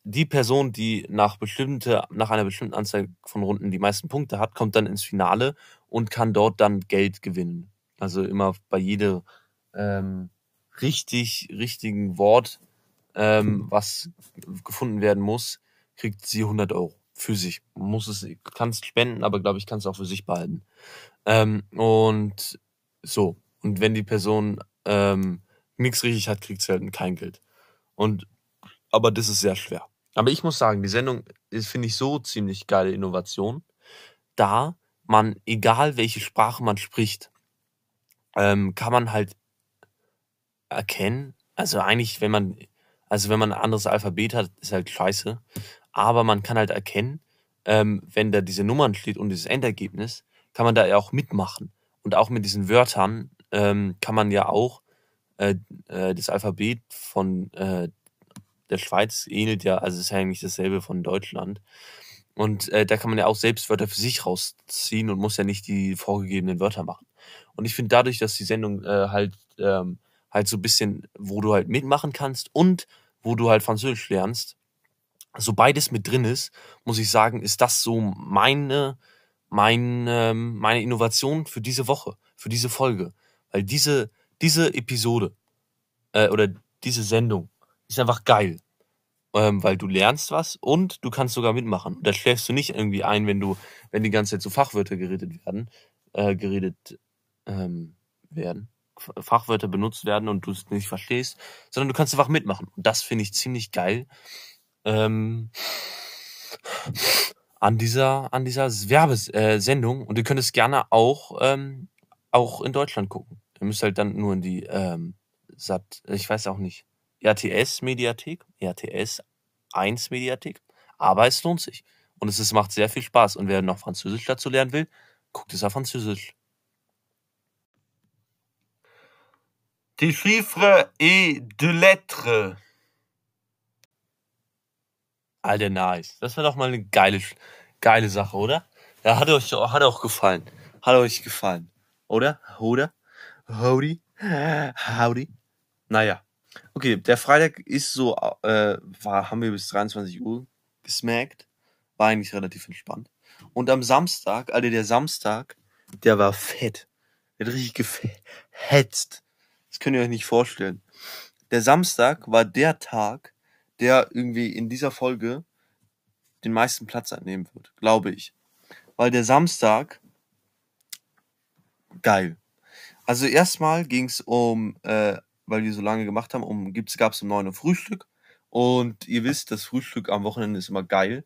Die Person, die nach bestimmte, nach einer bestimmten Anzahl von Runden die meisten Punkte hat, kommt dann ins Finale und kann dort dann Geld gewinnen. Also immer bei jedem ähm, richtig, richtigen Wort, ähm, was gefunden werden muss, kriegt sie 100 Euro für sich. Muss es, kannst spenden, aber glaube ich, kannst auch für sich behalten. Ähm, und so. Und wenn die Person ähm, nichts richtig hat, kriegt sie halt kein Geld. Und, aber das ist sehr schwer. Aber ich muss sagen, die Sendung ist, finde ich, so ziemlich geile Innovation, da man, egal welche Sprache man spricht, ähm, kann man halt erkennen, also eigentlich, wenn man, also wenn man ein anderes Alphabet hat, ist halt scheiße, aber man kann halt erkennen, ähm, wenn da diese Nummern steht und dieses Endergebnis, kann man da ja auch mitmachen. Und auch mit diesen Wörtern ähm, kann man ja auch äh, äh, das Alphabet von äh, der Schweiz ähnelt ja, also ist ja eigentlich dasselbe von Deutschland. Und äh, da kann man ja auch selbst Wörter für sich rausziehen und muss ja nicht die vorgegebenen Wörter machen. Und ich finde dadurch, dass die Sendung äh, halt ähm, halt so ein bisschen, wo du halt mitmachen kannst und wo du halt Französisch lernst, so beides mit drin ist, muss ich sagen, ist das so meine, meine, ähm, meine Innovation für diese Woche, für diese Folge. Weil diese, diese Episode äh, oder diese Sendung ist einfach geil. Ähm, weil du lernst was und du kannst sogar mitmachen. Da schläfst du nicht irgendwie ein, wenn du, wenn die ganze Zeit so Fachwörter geredet werden, äh, geredet ähm, werden, Fachwörter benutzt werden und du es nicht verstehst, sondern du kannst einfach mitmachen. Und das finde ich ziemlich geil. Ähm, an dieser, an dieser Werbesendung. Äh, und ihr könnt es gerne auch, ähm, auch in Deutschland gucken. Ihr müsst halt dann nur in die ähm, Sat, ich weiß auch nicht, RTS-Mediathek, RTS 1 Mediathek. Aber es lohnt sich. Und es ist, macht sehr viel Spaß. Und wer noch Französisch dazu lernen will, guckt es auf Französisch. Die Chiffre et de lettres. Alter, nice. Das war doch mal eine geile, geile Sache, oder? Ja, hat euch hat auch gefallen. Hat euch gefallen. Oder? Oder? Howdy. Howdy. Naja. Okay, der Freitag ist so, äh, war, haben wir bis 23 Uhr gesmackt. War eigentlich relativ entspannt. Und am Samstag, Alter, der Samstag, der war fett. Der hat richtig gehetzt. Das könnt ihr euch nicht vorstellen. Der Samstag war der Tag, der irgendwie in dieser Folge den meisten Platz einnehmen wird, glaube ich. Weil der Samstag geil. Also erstmal ging es um, äh, weil wir so lange gemacht haben, um gab es um 9 Uhr Frühstück. Und ihr wisst, das Frühstück am Wochenende ist immer geil.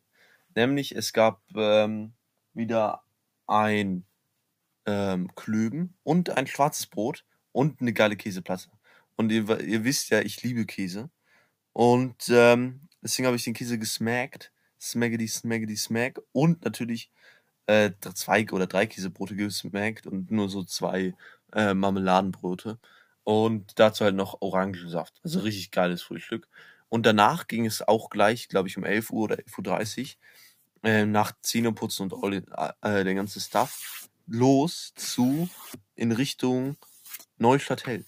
Nämlich es gab ähm, wieder ein ähm, Klöben und ein schwarzes Brot und eine geile Käseplatte. Und ihr, ihr wisst ja, ich liebe Käse. Und ähm, deswegen habe ich den Käse gesmackt. Smaggedy, smaggedy, smack. Und natürlich äh, zwei oder drei Käsebrote gesmackt und nur so zwei äh, Marmeladenbrote. Und dazu halt noch Orangensaft. Also richtig geiles Frühstück. Und danach ging es auch gleich, glaube ich, um 11 Uhr oder 11.30 Uhr, äh, nach Zähneputzen und all, äh, der ganze Stuff, los zu in Richtung Neustadt Hell.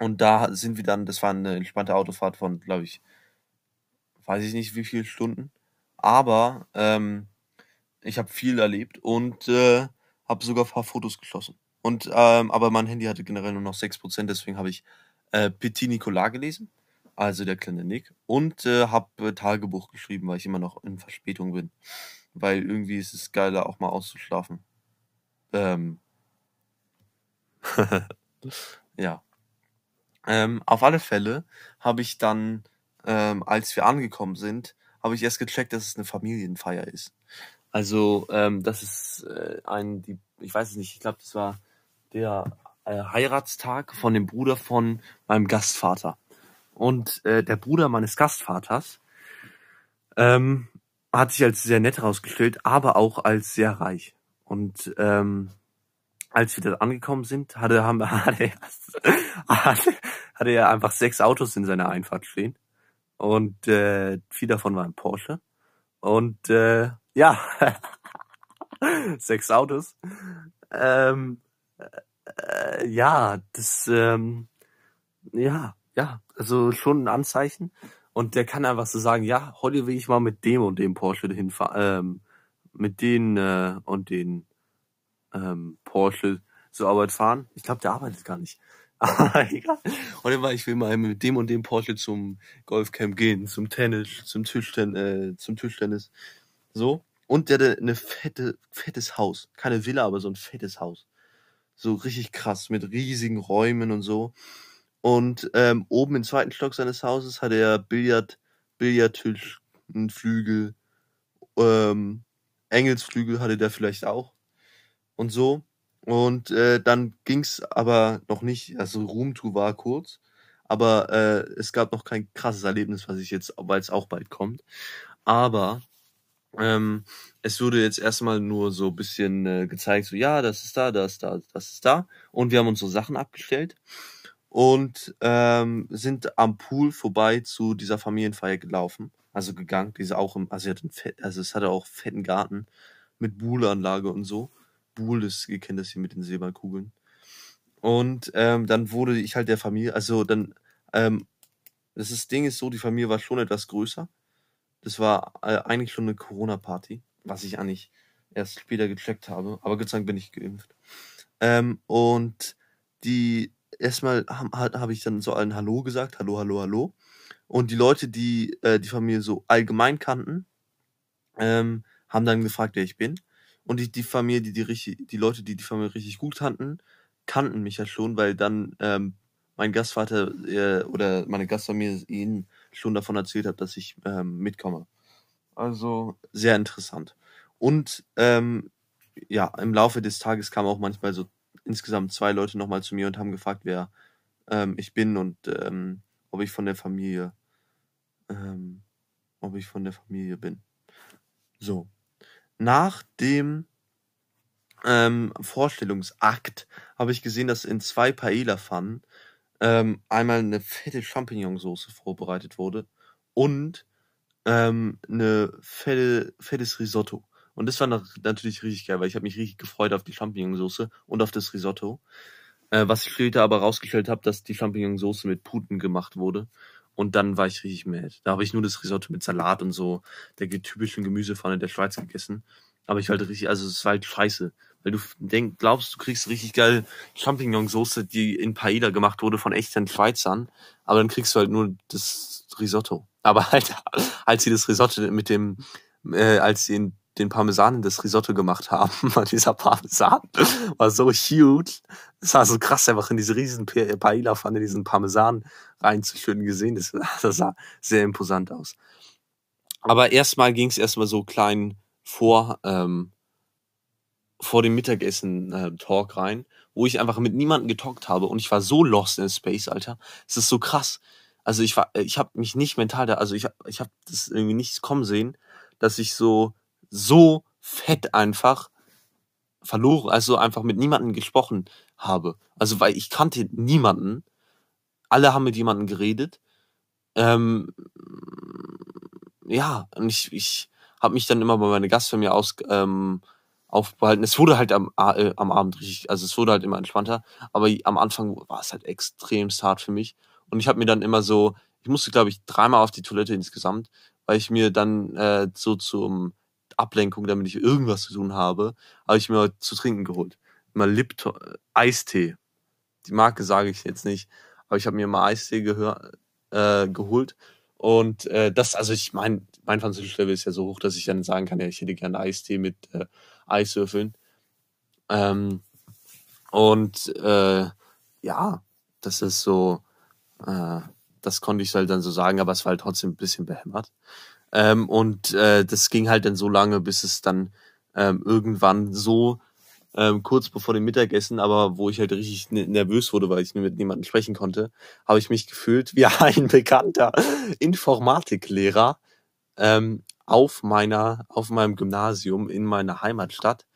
Und da sind wir dann, das war eine entspannte Autofahrt von, glaube ich, weiß ich nicht wie viele Stunden. Aber ähm, ich habe viel erlebt und äh, habe sogar ein paar Fotos geschossen. Und ähm, aber mein Handy hatte generell nur noch 6%, deswegen habe ich äh, Petit Nicolas gelesen, also der kleine Nick, und äh, habe äh, Tagebuch geschrieben, weil ich immer noch in Verspätung bin. Weil irgendwie ist es geiler, auch mal auszuschlafen. Ähm. ja. Ähm, auf alle Fälle habe ich dann, ähm, als wir angekommen sind, habe ich erst gecheckt, dass es eine Familienfeier ist. Also, ähm, das ist äh, ein, die, ich weiß es nicht, ich glaube, das war der äh, Heiratstag von dem Bruder von meinem Gastvater. Und äh, der Bruder meines Gastvaters ähm, hat sich als sehr nett herausgestellt, aber auch als sehr reich. Und ähm, als wir da angekommen sind, hatte, haben, hatte, hatte, hatte er einfach sechs Autos in seiner Einfahrt stehen. Und äh, vier davon waren Porsche. Und äh, ja, sechs Autos. Ähm, äh, ja, das, ähm, ja, ja, also schon ein Anzeichen. Und der kann einfach so sagen, ja, heute will ich mal mit dem und dem Porsche hinfahren, ähm, mit den äh, und den ähm, Porsche zur Arbeit fahren. Ich glaube, der arbeitet gar nicht. Aber egal. Dann war ich will mal mit dem und dem Porsche zum Golfcamp gehen, zum Tennis, zum Tischtennis, äh, zum Tischtennis. So. Und der hatte eine fette, fettes Haus. Keine Villa, aber so ein fettes Haus. So richtig krass, mit riesigen Räumen und so. Und ähm, oben im zweiten Stock seines Hauses hatte er Billard, Billardtisch, einen Flügel, ähm, Engelsflügel hatte der vielleicht auch. Und so. Und äh, dann ging's aber noch nicht, also Roomtour war kurz, aber äh, es gab noch kein krasses Erlebnis, was ich jetzt, weil es auch bald kommt. Aber ähm, es wurde jetzt erstmal nur so bisschen äh, gezeigt, so ja, das ist da, das ist da, das ist da. Und wir haben unsere Sachen abgestellt und ähm, sind am Pool vorbei zu dieser Familienfeier gelaufen, also gegangen. Diese auch im, also, Fett, also es hatte auch fetten Garten mit Buhlanlage und so. Buhl ist, ihr kennt das hier mit den Silberkugeln. Und ähm, dann wurde ich halt der Familie, also dann, ähm, das ist, Ding ist so, die Familie war schon etwas größer. Das war äh, eigentlich schon eine Corona-Party, was ich eigentlich erst später gecheckt habe. Aber Gott sei Dank bin ich geimpft. Ähm, und die erstmal habe hab ich dann so allen Hallo gesagt, Hallo, Hallo, Hallo. Und die Leute, die äh, die Familie so allgemein kannten, ähm, haben dann gefragt, wer ich bin. Und die, die Familie, die die richtig, die Leute, die die Familie richtig gut kannten, kannten mich ja schon, weil dann ähm, mein Gastvater äh, oder meine Gastfamilie ihnen schon davon erzählt hat, dass ich ähm, mitkomme. Also sehr interessant. Und ähm, ja, im Laufe des Tages kamen auch manchmal so insgesamt zwei Leute nochmal zu mir und haben gefragt, wer ähm, ich bin und ähm, ob ich von der Familie, ähm, ob ich von der Familie bin. So. Nach dem ähm, Vorstellungsakt habe ich gesehen, dass in zwei Paella-Pfannen ähm, einmal eine fette Champignonsauce vorbereitet wurde und ähm, eine fette, fettes Risotto. Und das war natürlich richtig geil, weil ich habe mich richtig gefreut auf die Champignonsauce und auf das Risotto. Äh, was ich später aber rausgestellt habe, dass die Champignonsauce mit Puten gemacht wurde. Und dann war ich richtig mad. Da habe ich nur das Risotto mit Salat und so der typischen Gemüsepfanne der Schweiz gegessen. Aber ich war halt richtig, also es war halt scheiße. Weil du denk, glaubst, du kriegst richtig geil Champignonsauce, die in Paella gemacht wurde von echten Schweizern. Aber dann kriegst du halt nur das Risotto. Aber halt, als sie das Risotto mit dem, äh, als sie in den Parmesan in das Risotto gemacht haben, war dieser Parmesan war so huge. Es war so krass, einfach in diese riesen Paella-Pfanne diesen Parmesan reinzuschütten gesehen. Das, das sah sehr imposant aus. Aber erstmal ging es erstmal so klein vor, ähm, vor dem Mittagessen-Talk äh, rein, wo ich einfach mit niemandem getalkt habe und ich war so lost in Space, Alter. Es ist so krass. Also ich war, ich habe mich nicht mental da, also ich, ich habe das irgendwie nicht kommen sehen, dass ich so so fett einfach verloren, also einfach mit niemandem gesprochen habe. Also weil ich kannte niemanden, alle haben mit jemandem geredet. Ähm, ja, und ich, ich habe mich dann immer bei meiner Gastfamilie aus, ähm, aufbehalten. Es wurde halt am, äh, am Abend richtig, also es wurde halt immer entspannter, aber am Anfang war es halt extrem hart für mich. Und ich habe mir dann immer so, ich musste, glaube ich, dreimal auf die Toilette insgesamt, weil ich mir dann äh, so zum Ablenkung, damit ich irgendwas zu tun habe, habe ich mir zu trinken geholt. Mal Lipton, äh, Eistee. Die Marke sage ich jetzt nicht, aber ich habe mir mal Eistee äh, geholt. Und äh, das, also ich meine, mein Französisch-Level ist ja so hoch, dass ich dann sagen kann, ja, ich hätte gerne Eistee mit äh, Eiswürfeln. Ähm, und äh, ja, das ist so, äh, das konnte ich halt dann so sagen, aber es war halt trotzdem ein bisschen behämmert. Ähm, und äh, das ging halt dann so lange, bis es dann ähm, irgendwann so ähm, kurz bevor dem Mittagessen, aber wo ich halt richtig nervös wurde, weil ich mit niemandem sprechen konnte, habe ich mich gefühlt wie ein bekannter Informatiklehrer ähm, auf meiner, auf meinem Gymnasium in meiner Heimatstadt,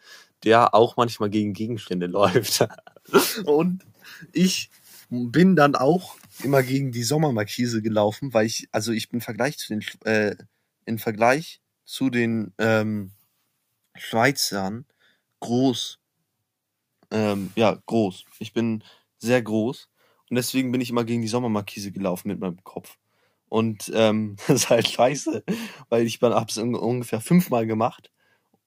der auch manchmal gegen Gegenstände läuft. Und ich bin dann auch immer gegen die Sommermarkise gelaufen, weil ich, also ich bin im Vergleich zu den, äh, im Vergleich zu den ähm, Schweizern groß. Ähm, ja, groß. Ich bin sehr groß und deswegen bin ich immer gegen die Sommermarkise gelaufen mit meinem Kopf. Und ähm, das ist halt scheiße, weil ich habe es ungefähr fünfmal gemacht.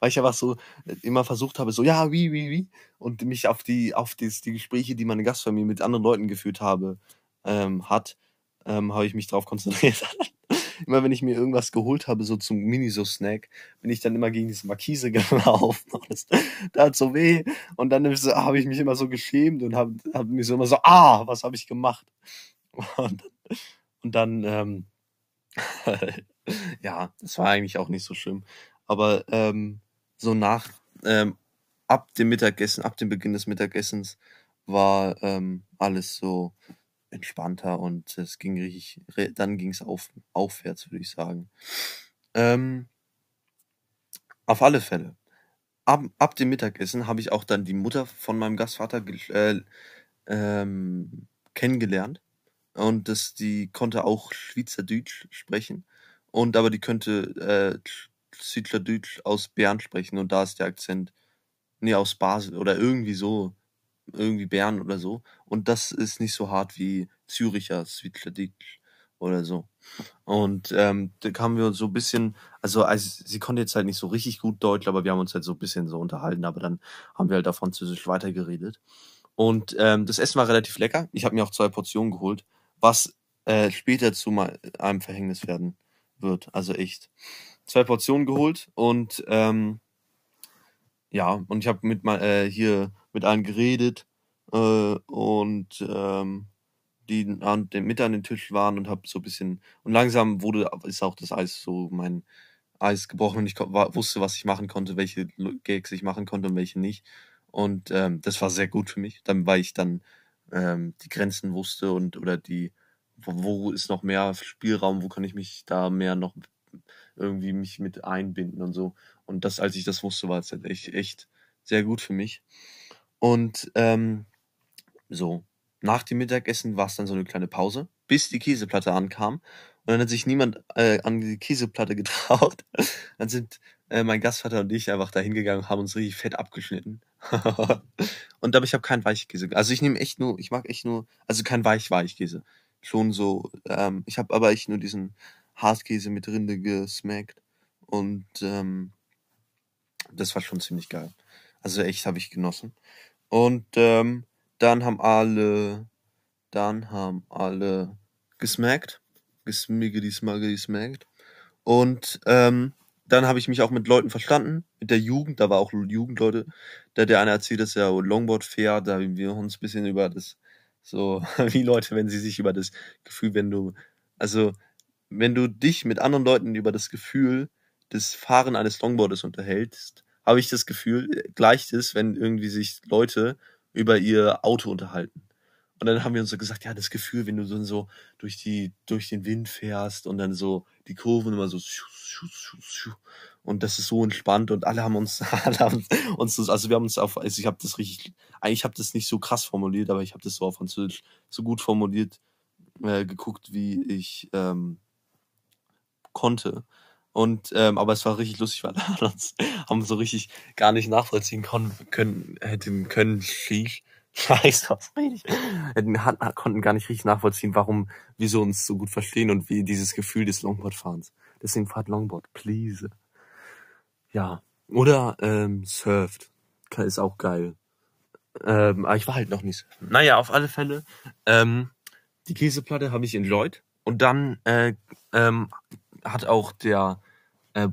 weil ich einfach so immer versucht habe, so, ja, wie, wie, wie, und mich auf die, auf die, die Gespräche, die meine Gastfamilie mit anderen Leuten geführt habe, ähm, hat, ähm, habe ich mich darauf konzentriert. immer wenn ich mir irgendwas geholt habe, so zum Mini-So-Snack, bin ich dann immer gegen diese Markise gelaufen. Das tat so weh. Und dann habe ich mich immer so geschämt und habe hab mich so immer so, ah, was habe ich gemacht? Und, und dann, ähm, ja, das war eigentlich auch nicht so schlimm. Aber ähm, so nach, ähm, ab dem Mittagessen, ab dem Beginn des Mittagessens war ähm, alles so entspannter und es ging richtig, dann ging es auf, aufwärts, würde ich sagen. Ähm, auf alle Fälle. Ab, ab dem Mittagessen habe ich auch dann die Mutter von meinem Gastvater äh, ähm, kennengelernt. Und das, die konnte auch Schweizerdeutsch sprechen. Und aber die könnte äh, Schweizerdeutsch aus Bern sprechen. Und da ist der Akzent, nee, aus Basel oder irgendwie so irgendwie Bern oder so. Und das ist nicht so hart wie Züricher Svitladitsch oder so. Und ähm, da kamen wir uns so ein bisschen, also, also sie konnte jetzt halt nicht so richtig gut Deutsch, aber wir haben uns halt so ein bisschen so unterhalten, aber dann haben wir halt auf Französisch weitergeredet. Und ähm, das Essen war relativ lecker. Ich habe mir auch zwei Portionen geholt, was äh, später zu einem Verhängnis werden wird. Also echt. Zwei Portionen geholt und ähm, ja, und ich habe mit mal äh, hier mit allen geredet äh, und ähm, die an, mit an den Tisch waren und habe so ein bisschen und langsam wurde ist auch das Eis so mein Eis gebrochen und ich war, wusste, was ich machen konnte, welche Gags ich machen konnte und welche nicht. Und ähm, das war sehr gut für mich, dann weil ich dann ähm, die Grenzen wusste und oder die wo, wo ist noch mehr Spielraum, wo kann ich mich da mehr noch irgendwie mich mit einbinden und so. Und das, als ich das wusste, war es halt echt, echt sehr gut für mich. Und ähm, so, nach dem Mittagessen war es dann so eine kleine Pause, bis die Käseplatte ankam. Und dann hat sich niemand äh, an die Käseplatte getraut. dann sind äh, mein Gastvater und ich einfach da hingegangen haben uns richtig fett abgeschnitten. und aber ich habe keinen Weichkäse. Also ich nehme echt nur, ich mag echt nur, also kein Weich-Weichkäse. schon so, ähm, ich habe aber echt nur diesen Hartkäse mit Rinde gesmackt und ähm, das war schon ziemlich geil. Also echt habe ich genossen. Und ähm, dann haben alle, dann haben alle gesmackt, gesmiggedy smuggedy smackt. Und ähm, dann habe ich mich auch mit Leuten verstanden, mit der Jugend, da war auch Jugendleute. Da der eine erzählt, dass er Longboard fährt, da haben wir uns ein bisschen über das, so wie Leute, wenn sie sich über das Gefühl, wenn du, also wenn du dich mit anderen Leuten über das Gefühl des Fahren eines Longboardes unterhältst, habe ich das Gefühl, gleicht es, wenn irgendwie sich Leute über ihr Auto unterhalten. Und dann haben wir uns so gesagt, ja, das Gefühl, wenn du so durch die, durch den Wind fährst und dann so die Kurven immer so und das ist so entspannt und alle haben uns, alle haben uns das, also wir haben uns auf, also ich habe das richtig, eigentlich habe das nicht so krass formuliert, aber ich habe das so auf Französisch so gut formuliert äh, geguckt, wie ich ähm, konnte. Und ähm, aber es war richtig lustig, weil alle haben so richtig gar nicht nachvollziehen können, können hätten können, schieß, Rede ich? Hätten, konnten gar nicht richtig nachvollziehen, warum wir so uns so gut verstehen und wie dieses Gefühl des Longboardfahrens. Deswegen fahrt Longboard, please. Ja. Oder ähm, surft. Ist auch geil. Ähm, aber ich war halt noch nicht surfen. Naja, auf alle Fälle. Ähm, die Käseplatte habe ich enjoyed. Und dann äh, ähm, hat auch der äh,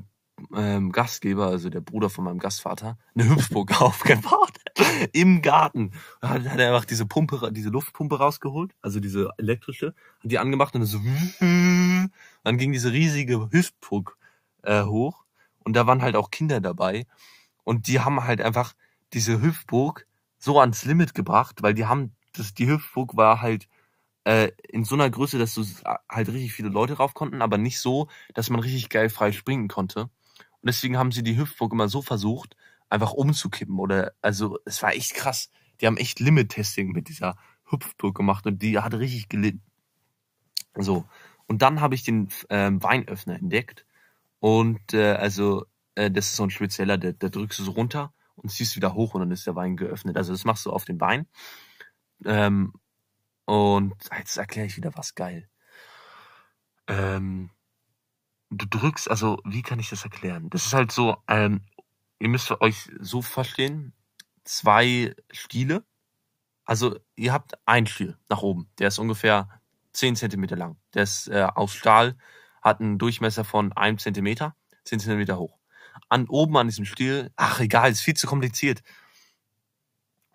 ähm, Gastgeber, also der Bruder von meinem Gastvater, eine Hüpfburg aufgebaut im Garten. Da hat, er einfach diese Pumpe, diese Luftpumpe rausgeholt, also diese elektrische, hat die angemacht und dann so, dann ging diese riesige Hüpfburg äh, hoch und da waren halt auch Kinder dabei und die haben halt einfach diese Hüpfburg so ans Limit gebracht, weil die haben, das, die Hüpfburg war halt äh, in so einer Größe, dass du halt richtig viele Leute rauf konnten, aber nicht so, dass man richtig geil frei springen konnte. Und deswegen haben sie die Hüpfburg immer so versucht, einfach umzukippen. Oder also es war echt krass. Die haben echt Limit-Testing mit dieser Hüpfburg gemacht und die hat richtig gelitten. So. Und dann habe ich den ähm, Weinöffner entdeckt. Und äh, also, äh, das ist so ein spezieller, der, der drückst du so runter und ziehst wieder hoch und dann ist der Wein geöffnet. Also das machst du auf den Wein. Ähm, und jetzt erkläre ich wieder was geil. Ähm, du drückst, also wie kann ich das erklären? Das ist halt so, ähm, ihr müsst euch so verstehen, zwei Stiele. Also ihr habt einen Stiel nach oben, der ist ungefähr 10 Zentimeter lang. Der ist äh, aus Stahl, hat einen Durchmesser von einem Zentimeter, 10 Zentimeter hoch. An oben an diesem Stiel, ach egal, ist viel zu kompliziert.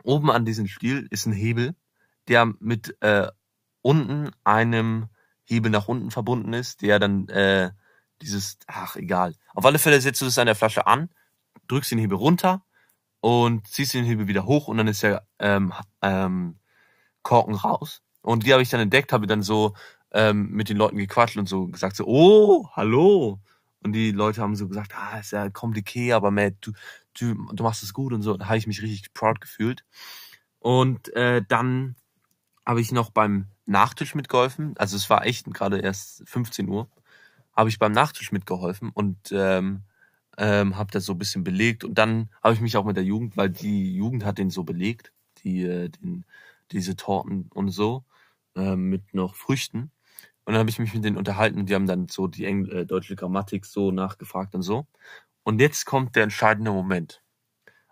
Oben an diesem Stiel ist ein Hebel, der mit äh, unten einem Hebel nach unten verbunden ist, der dann äh, dieses, ach egal. Auf alle Fälle setzt du das an der Flasche an, drückst den Hebel runter und ziehst den Hebel wieder hoch und dann ist der ähm, ähm, Korken raus. Und die habe ich dann entdeckt, habe dann so ähm, mit den Leuten gequatscht und so gesagt so, oh, hallo. Und die Leute haben so gesagt, ah, ist ja kompliziert, aber Matt, du, du, du machst es gut und so. Da habe ich mich richtig proud gefühlt. Und äh, dann habe ich noch beim Nachtisch mitgeholfen. Also es war echt gerade erst 15 Uhr. Habe ich beim Nachtisch mitgeholfen und ähm, ähm, habe das so ein bisschen belegt. Und dann habe ich mich auch mit der Jugend, weil die Jugend hat den so belegt, die, äh, den, diese Torten und so, äh, mit noch Früchten. Und dann habe ich mich mit denen unterhalten und die haben dann so die Engl äh, deutsche Grammatik so nachgefragt und so. Und jetzt kommt der entscheidende Moment.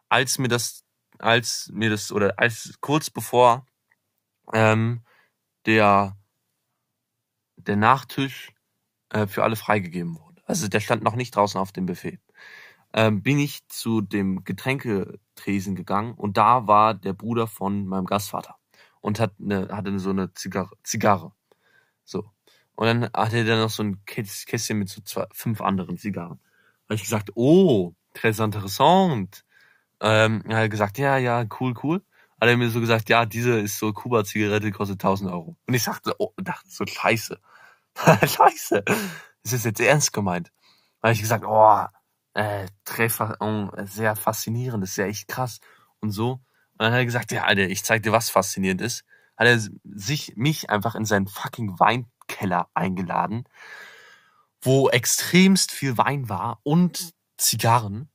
Als mir das, als mir das, oder als kurz bevor ähm, der, der Nachtisch äh, für alle freigegeben wurde. Also der stand noch nicht draußen auf dem Buffet. Ähm, bin ich zu dem Getränketresen gegangen und da war der Bruder von meinem Gastvater und hat eine, hatte so eine Zigarre, Zigarre. So. Und dann hatte er dann noch so ein Kästchen mit so zwei, fünf anderen Zigarren. Habe ich gesagt, oh, très interessant. Ähm, er hat gesagt, ja, ja, cool, cool hat er mir so gesagt, ja, diese ist so Kuba-Zigarette, kostet 1000 Euro. Und ich sagte, oh, dachte so, scheiße. scheiße. Ist das jetzt ernst gemeint? Da habe ich gesagt, oh, äh, Treffer, oh, sehr faszinierend, ist ja echt krass. Und so. Und dann hat er gesagt, ja, Alter, ich zeig dir, was faszinierend ist. Hat er sich, mich einfach in seinen fucking Weinkeller eingeladen, wo extremst viel Wein war und Zigarren.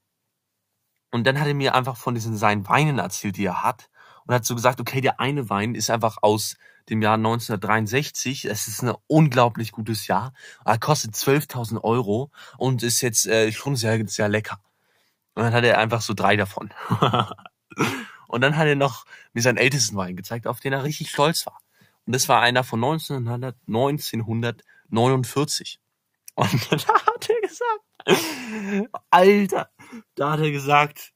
Und dann hat er mir einfach von diesen seinen Weinen erzählt, die er hat und hat so gesagt, okay, der eine Wein ist einfach aus dem Jahr 1963. Es ist ein unglaublich gutes Jahr. Er kostet 12.000 Euro und ist jetzt äh, schon sehr, sehr lecker. Und dann hat er einfach so drei davon. und dann hat er noch mir seinen ältesten Wein gezeigt, auf den er richtig stolz war. Und das war einer von 1900, 1949. Und da hat er gesagt, Alter, da hat er gesagt,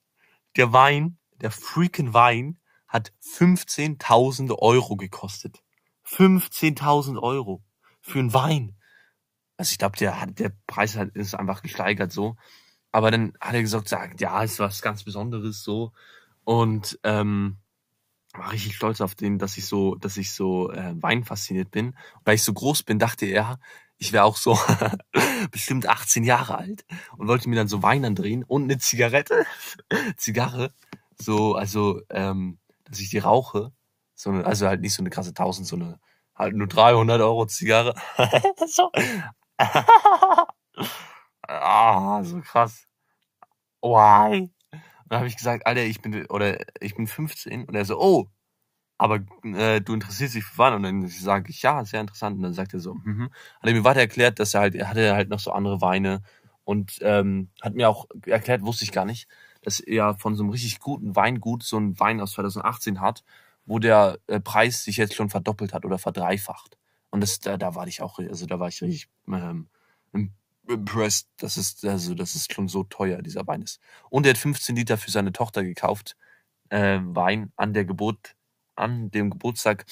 der Wein, der freaking Wein hat 15.000 Euro gekostet. 15.000 Euro für einen Wein. Also ich glaube, der hat, der Preis hat, ist einfach gesteigert so. Aber dann hat er gesagt, sagt, ja, ist was ganz Besonderes so. Und ähm, war richtig stolz auf den, dass ich so, dass ich so äh, Wein fasziniert bin. Weil ich so groß bin, dachte er, ich wäre auch so bestimmt 18 Jahre alt und wollte mir dann so Wein andrehen und eine Zigarette, Zigarre, so, also, ähm, dass ich die rauche, so eine, also halt nicht so eine krasse 1000, so eine halt nur 300 Euro Zigarre. so. ah, so krass. Why? Und dann habe ich gesagt, Alter, ich bin oder ich bin 15 und er so, oh, aber äh, du interessierst dich für Wein und dann sage ich, ja, sehr interessant. Und dann sagt er so, mhm. hat er mir weiter erklärt, dass er halt, er hatte halt noch so andere Weine und ähm, hat mir auch erklärt, wusste ich gar nicht, dass er von so einem richtig guten Weingut so einen Wein aus 2018 hat, wo der äh, Preis sich jetzt schon verdoppelt hat oder verdreifacht. Und das, da, da war ich auch, also da war ich richtig ähm, impressed. Das ist, also das ist schon so teuer, dieser Wein ist. Und er hat 15 Liter für seine Tochter gekauft, äh, Wein an der Geburt an dem Geburtstag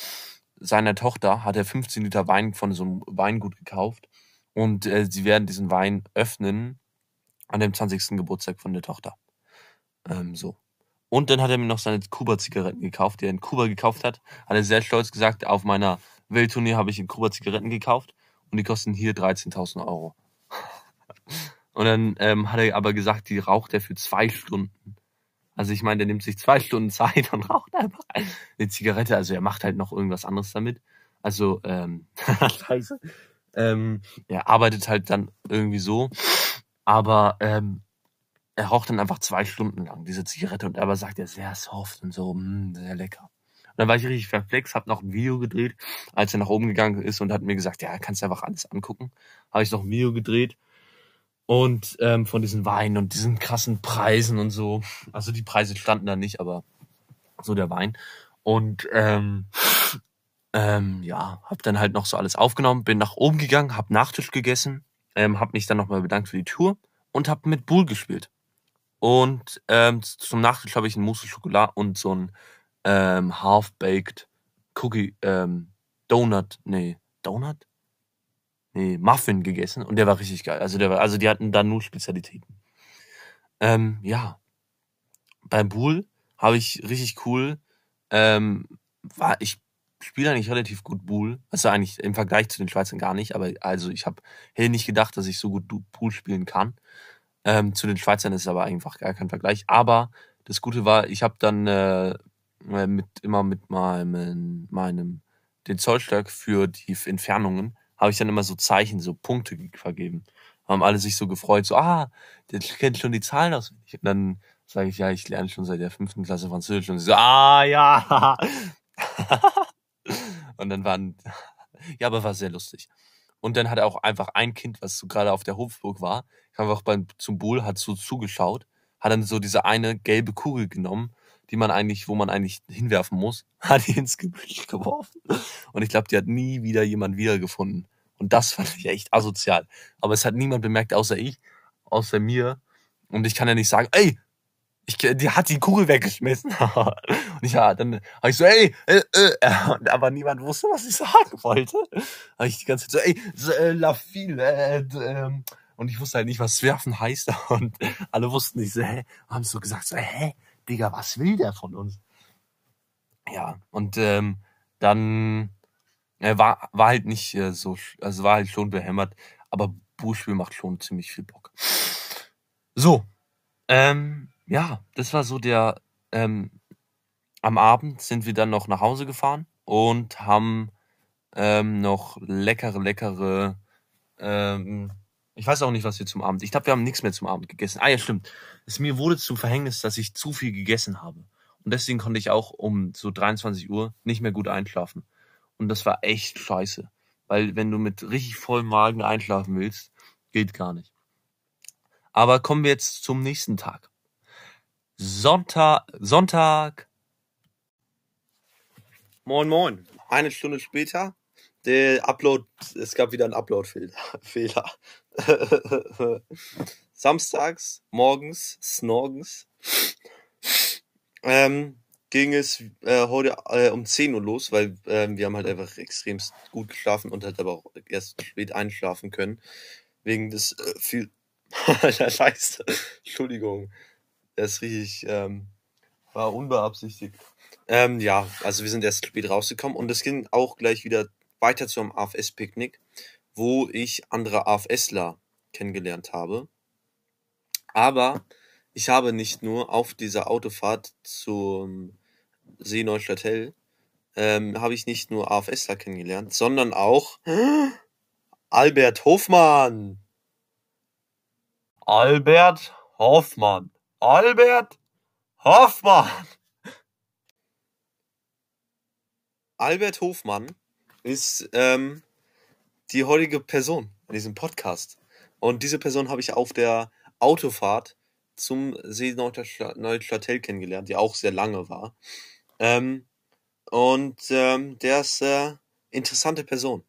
seiner Tochter hat er 15 Liter Wein von so einem Weingut gekauft und äh, sie werden diesen Wein öffnen an dem 20. Geburtstag von der Tochter. Ähm, so. Und dann hat er mir noch seine Kuba-Zigaretten gekauft, die er in Kuba gekauft hat. Hat er sehr stolz gesagt, auf meiner Welttournee habe ich in Kuba Zigaretten gekauft und die kosten hier 13.000 Euro. und dann ähm, hat er aber gesagt, die raucht er für zwei Stunden. Also ich meine, der nimmt sich zwei Stunden Zeit und raucht einfach eine Zigarette. Also er macht halt noch irgendwas anderes damit. Also, ähm, scheiße. Ähm, er arbeitet halt dann irgendwie so. Aber ähm, er raucht dann einfach zwei Stunden lang diese Zigarette und aber sagt er sehr soft und so, mh, mm, sehr lecker. Und dann war ich richtig verflex, hab noch ein Video gedreht, als er nach oben gegangen ist und hat mir gesagt, ja, kannst du einfach alles angucken. Habe ich noch ein Video gedreht und ähm, von diesen Weinen und diesen krassen Preisen und so. Also die Preise standen da nicht, aber so der Wein. Und ähm, ähm, ja, hab dann halt noch so alles aufgenommen, bin nach oben gegangen, hab Nachtisch gegessen, ähm, hab mich dann nochmal bedankt für die Tour und hab mit Bull gespielt. Und ähm, zum Nachtisch habe ich ein Mousse Schokolade und so ein ähm, Half-Baked Cookie ähm, Donut, nee, Donut? nee, Muffin gegessen und der war richtig geil. Also der war, also die hatten da nur Spezialitäten. Ähm, ja. Beim Bull habe ich richtig cool, ähm, war, ich spiele eigentlich relativ gut Bull. Also eigentlich im Vergleich zu den Schweizern gar nicht, aber also ich habe hätte nicht gedacht, dass ich so gut Pool spielen kann. Ähm, zu den Schweizern ist es aber einfach gar kein Vergleich. Aber das Gute war, ich habe dann äh, mit immer mit meinem, meinem den Zollstock für die Entfernungen habe ich dann immer so Zeichen, so Punkte vergeben. Haben alle sich so gefreut, so, ah, der kennt schon die Zahlen auswendig. Und dann sage ich, ja, ich lerne schon seit der fünften Klasse Französisch. Und sie so, ah, ja. und dann waren, ja, aber war sehr lustig. Und dann hat er auch einfach ein Kind, was so gerade auf der Hofburg war, einfach beim, zum Bull, hat so zugeschaut, hat dann so diese eine gelbe Kugel genommen, die man eigentlich, wo man eigentlich hinwerfen muss, hat die ins Gebüsch geworfen. Und ich glaube, die hat nie wieder jemand wiedergefunden. Und das fand ich echt asozial. Aber es hat niemand bemerkt, außer ich, außer mir. Und ich kann ja nicht sagen, ey, ich, die hat die Kugel weggeschmissen. und ich, ja, dann habe ich so, ey, äh, äh, aber niemand wusste, was ich sagen wollte. Habe ich die ganze Zeit so, ey, äh, la fille, äh, äh, und ich wusste halt nicht, was werfen heißt. Und alle wussten nicht so, hä, haben so gesagt, so, hä, Digga, was will der von uns? Ja, und ähm, dann äh, war, war halt nicht äh, so, also war halt schon behämmert, aber Buchspiel macht schon ziemlich viel Bock. So, ähm, ja, das war so der, ähm, am Abend sind wir dann noch nach Hause gefahren und haben ähm, noch leckere, leckere, ähm, ich weiß auch nicht, was wir zum Abend. Ich glaube, wir haben nichts mehr zum Abend gegessen. Ah ja, stimmt. Es mir wurde zum Verhängnis, dass ich zu viel gegessen habe. Und deswegen konnte ich auch um so 23 Uhr nicht mehr gut einschlafen. Und das war echt scheiße. Weil wenn du mit richtig vollem Magen einschlafen willst, geht gar nicht. Aber kommen wir jetzt zum nächsten Tag. Sonntag, Sonntag. Moin, moin. Eine Stunde später, der Upload, es gab wieder einen Upload-Fehler. Samstags, morgens, snorgens, ähm, ging es äh, heute äh, um 10 Uhr los, weil äh, wir haben halt einfach extrem gut geschlafen und halt aber auch erst spät einschlafen können. Wegen des äh, viel. Scheiße. Entschuldigung. Das ist richtig. Ähm, war unbeabsichtigt. Ähm, ja, also wir sind erst spät rausgekommen und es ging auch gleich wieder weiter zum AFS-Picknick, wo ich andere AFSler kennengelernt habe. Aber ich habe nicht nur auf dieser Autofahrt zum See Neustadt Hell, ähm, habe ich nicht nur AFSler kennengelernt, sondern auch Albert Hofmann. Albert Hoffmann. Albert Hoffmann. Albert Hofmann ist ähm, die heutige Person in diesem Podcast. Und diese Person habe ich auf der Autofahrt zum See Neustadt-Hell kennengelernt, die auch sehr lange war. Ähm, und ähm, der ist äh, interessante Person.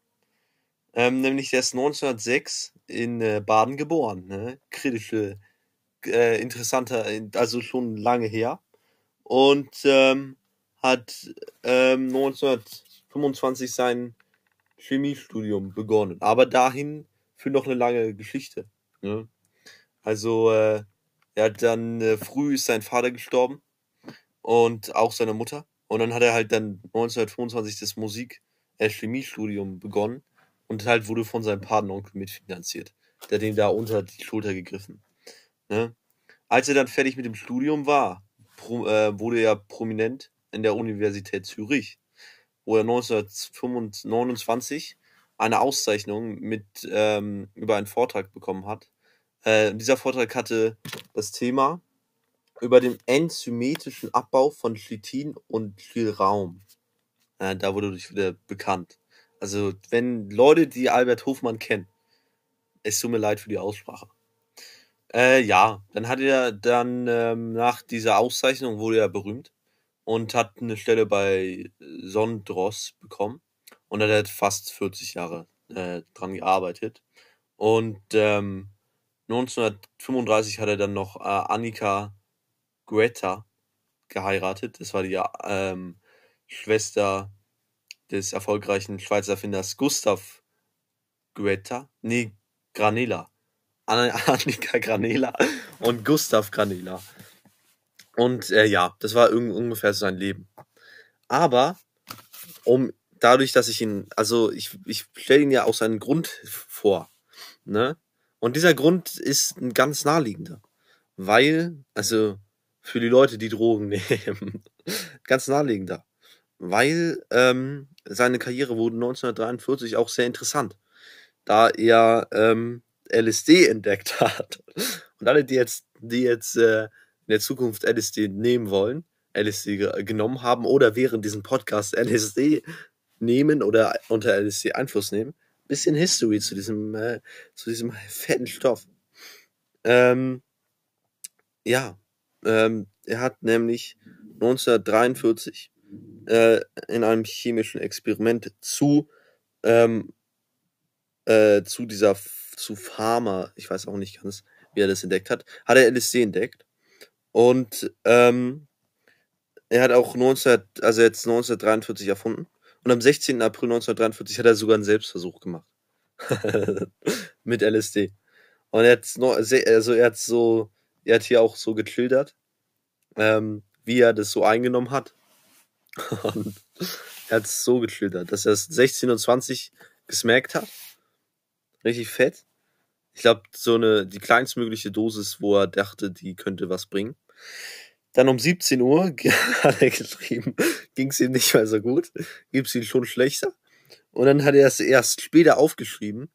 Ähm, nämlich der ist 1906 in äh, Baden geboren. Ne? Kritische, äh, interessanter, also schon lange her. Und ähm, hat ähm, 1925 sein Chemiestudium begonnen. Aber dahin für noch eine lange Geschichte. Ne? Also äh, er hat dann äh, früh ist sein Vater gestorben und auch seine Mutter. Und dann hat er halt dann 1925 das Musik, äh, Chemiestudium begonnen und halt wurde von seinem Patenonkel mitfinanziert. Der hat ihm da unter die Schulter gegriffen. Ne? Als er dann fertig mit dem Studium war, pro, äh, wurde er prominent in der Universität Zürich, wo er 1929 eine Auszeichnung mit ähm, über einen Vortrag bekommen hat. Äh, dieser Vortrag hatte das Thema über den enzymetischen Abbau von Chitin und Chilraum. Äh, da wurde ich wieder bekannt. Also, wenn Leute, die Albert Hofmann kennen, es tut mir leid für die Aussprache. Äh, ja, dann hat er dann ähm, nach dieser Auszeichnung wurde er berühmt und hat eine Stelle bei Sondros bekommen und hat fast 40 Jahre äh, dran gearbeitet. Und ähm, 1935 hat er dann noch äh, Annika Greta geheiratet. Das war die ähm, Schwester des erfolgreichen Schweizer Erfinders Gustav Greta. Nee, Granela. Annika Granela und Gustav Granela. Und äh, ja, das war ungefähr sein Leben. Aber um dadurch, dass ich ihn, also ich, ich stelle ihn ja aus einem Grund vor. Ne? Und dieser Grund ist ein ganz naheliegender. Weil, also für die Leute, die Drogen nehmen, ganz naheliegender. Weil ähm, seine Karriere wurde 1943 auch sehr interessant, da er ähm, LSD entdeckt hat. Und alle, die jetzt, die jetzt äh, in der Zukunft LSD nehmen wollen, LSD genommen haben oder während diesem Podcast LSD nehmen oder unter LSD Einfluss nehmen, bisschen History zu diesem, äh, zu diesem fetten Stoff. Ähm, ja, ähm, er hat nämlich 1943 äh, in einem chemischen Experiment zu, ähm, äh, zu dieser, zu Pharma, ich weiß auch nicht ganz, wie er das entdeckt hat, hat er LSD entdeckt. Und ähm, er hat auch 19, also jetzt 1943 erfunden. Und am 16. April 1943 hat er sogar einen Selbstversuch gemacht. Mit LSD. Und er hat also er hat so, er hat hier auch so geschildert, ähm, wie er das so eingenommen hat. Und er hat es so geschildert, dass er es 16 und 20 gesmackt hat. Richtig fett. Ich glaube, so eine, die kleinstmögliche Dosis, wo er dachte, die könnte was bringen. Dann um 17 Uhr hat er geschrieben, ging es ihm nicht mehr so gut, gibt es ihm schon schlechter. Und dann hat er es erst später aufgeschrieben,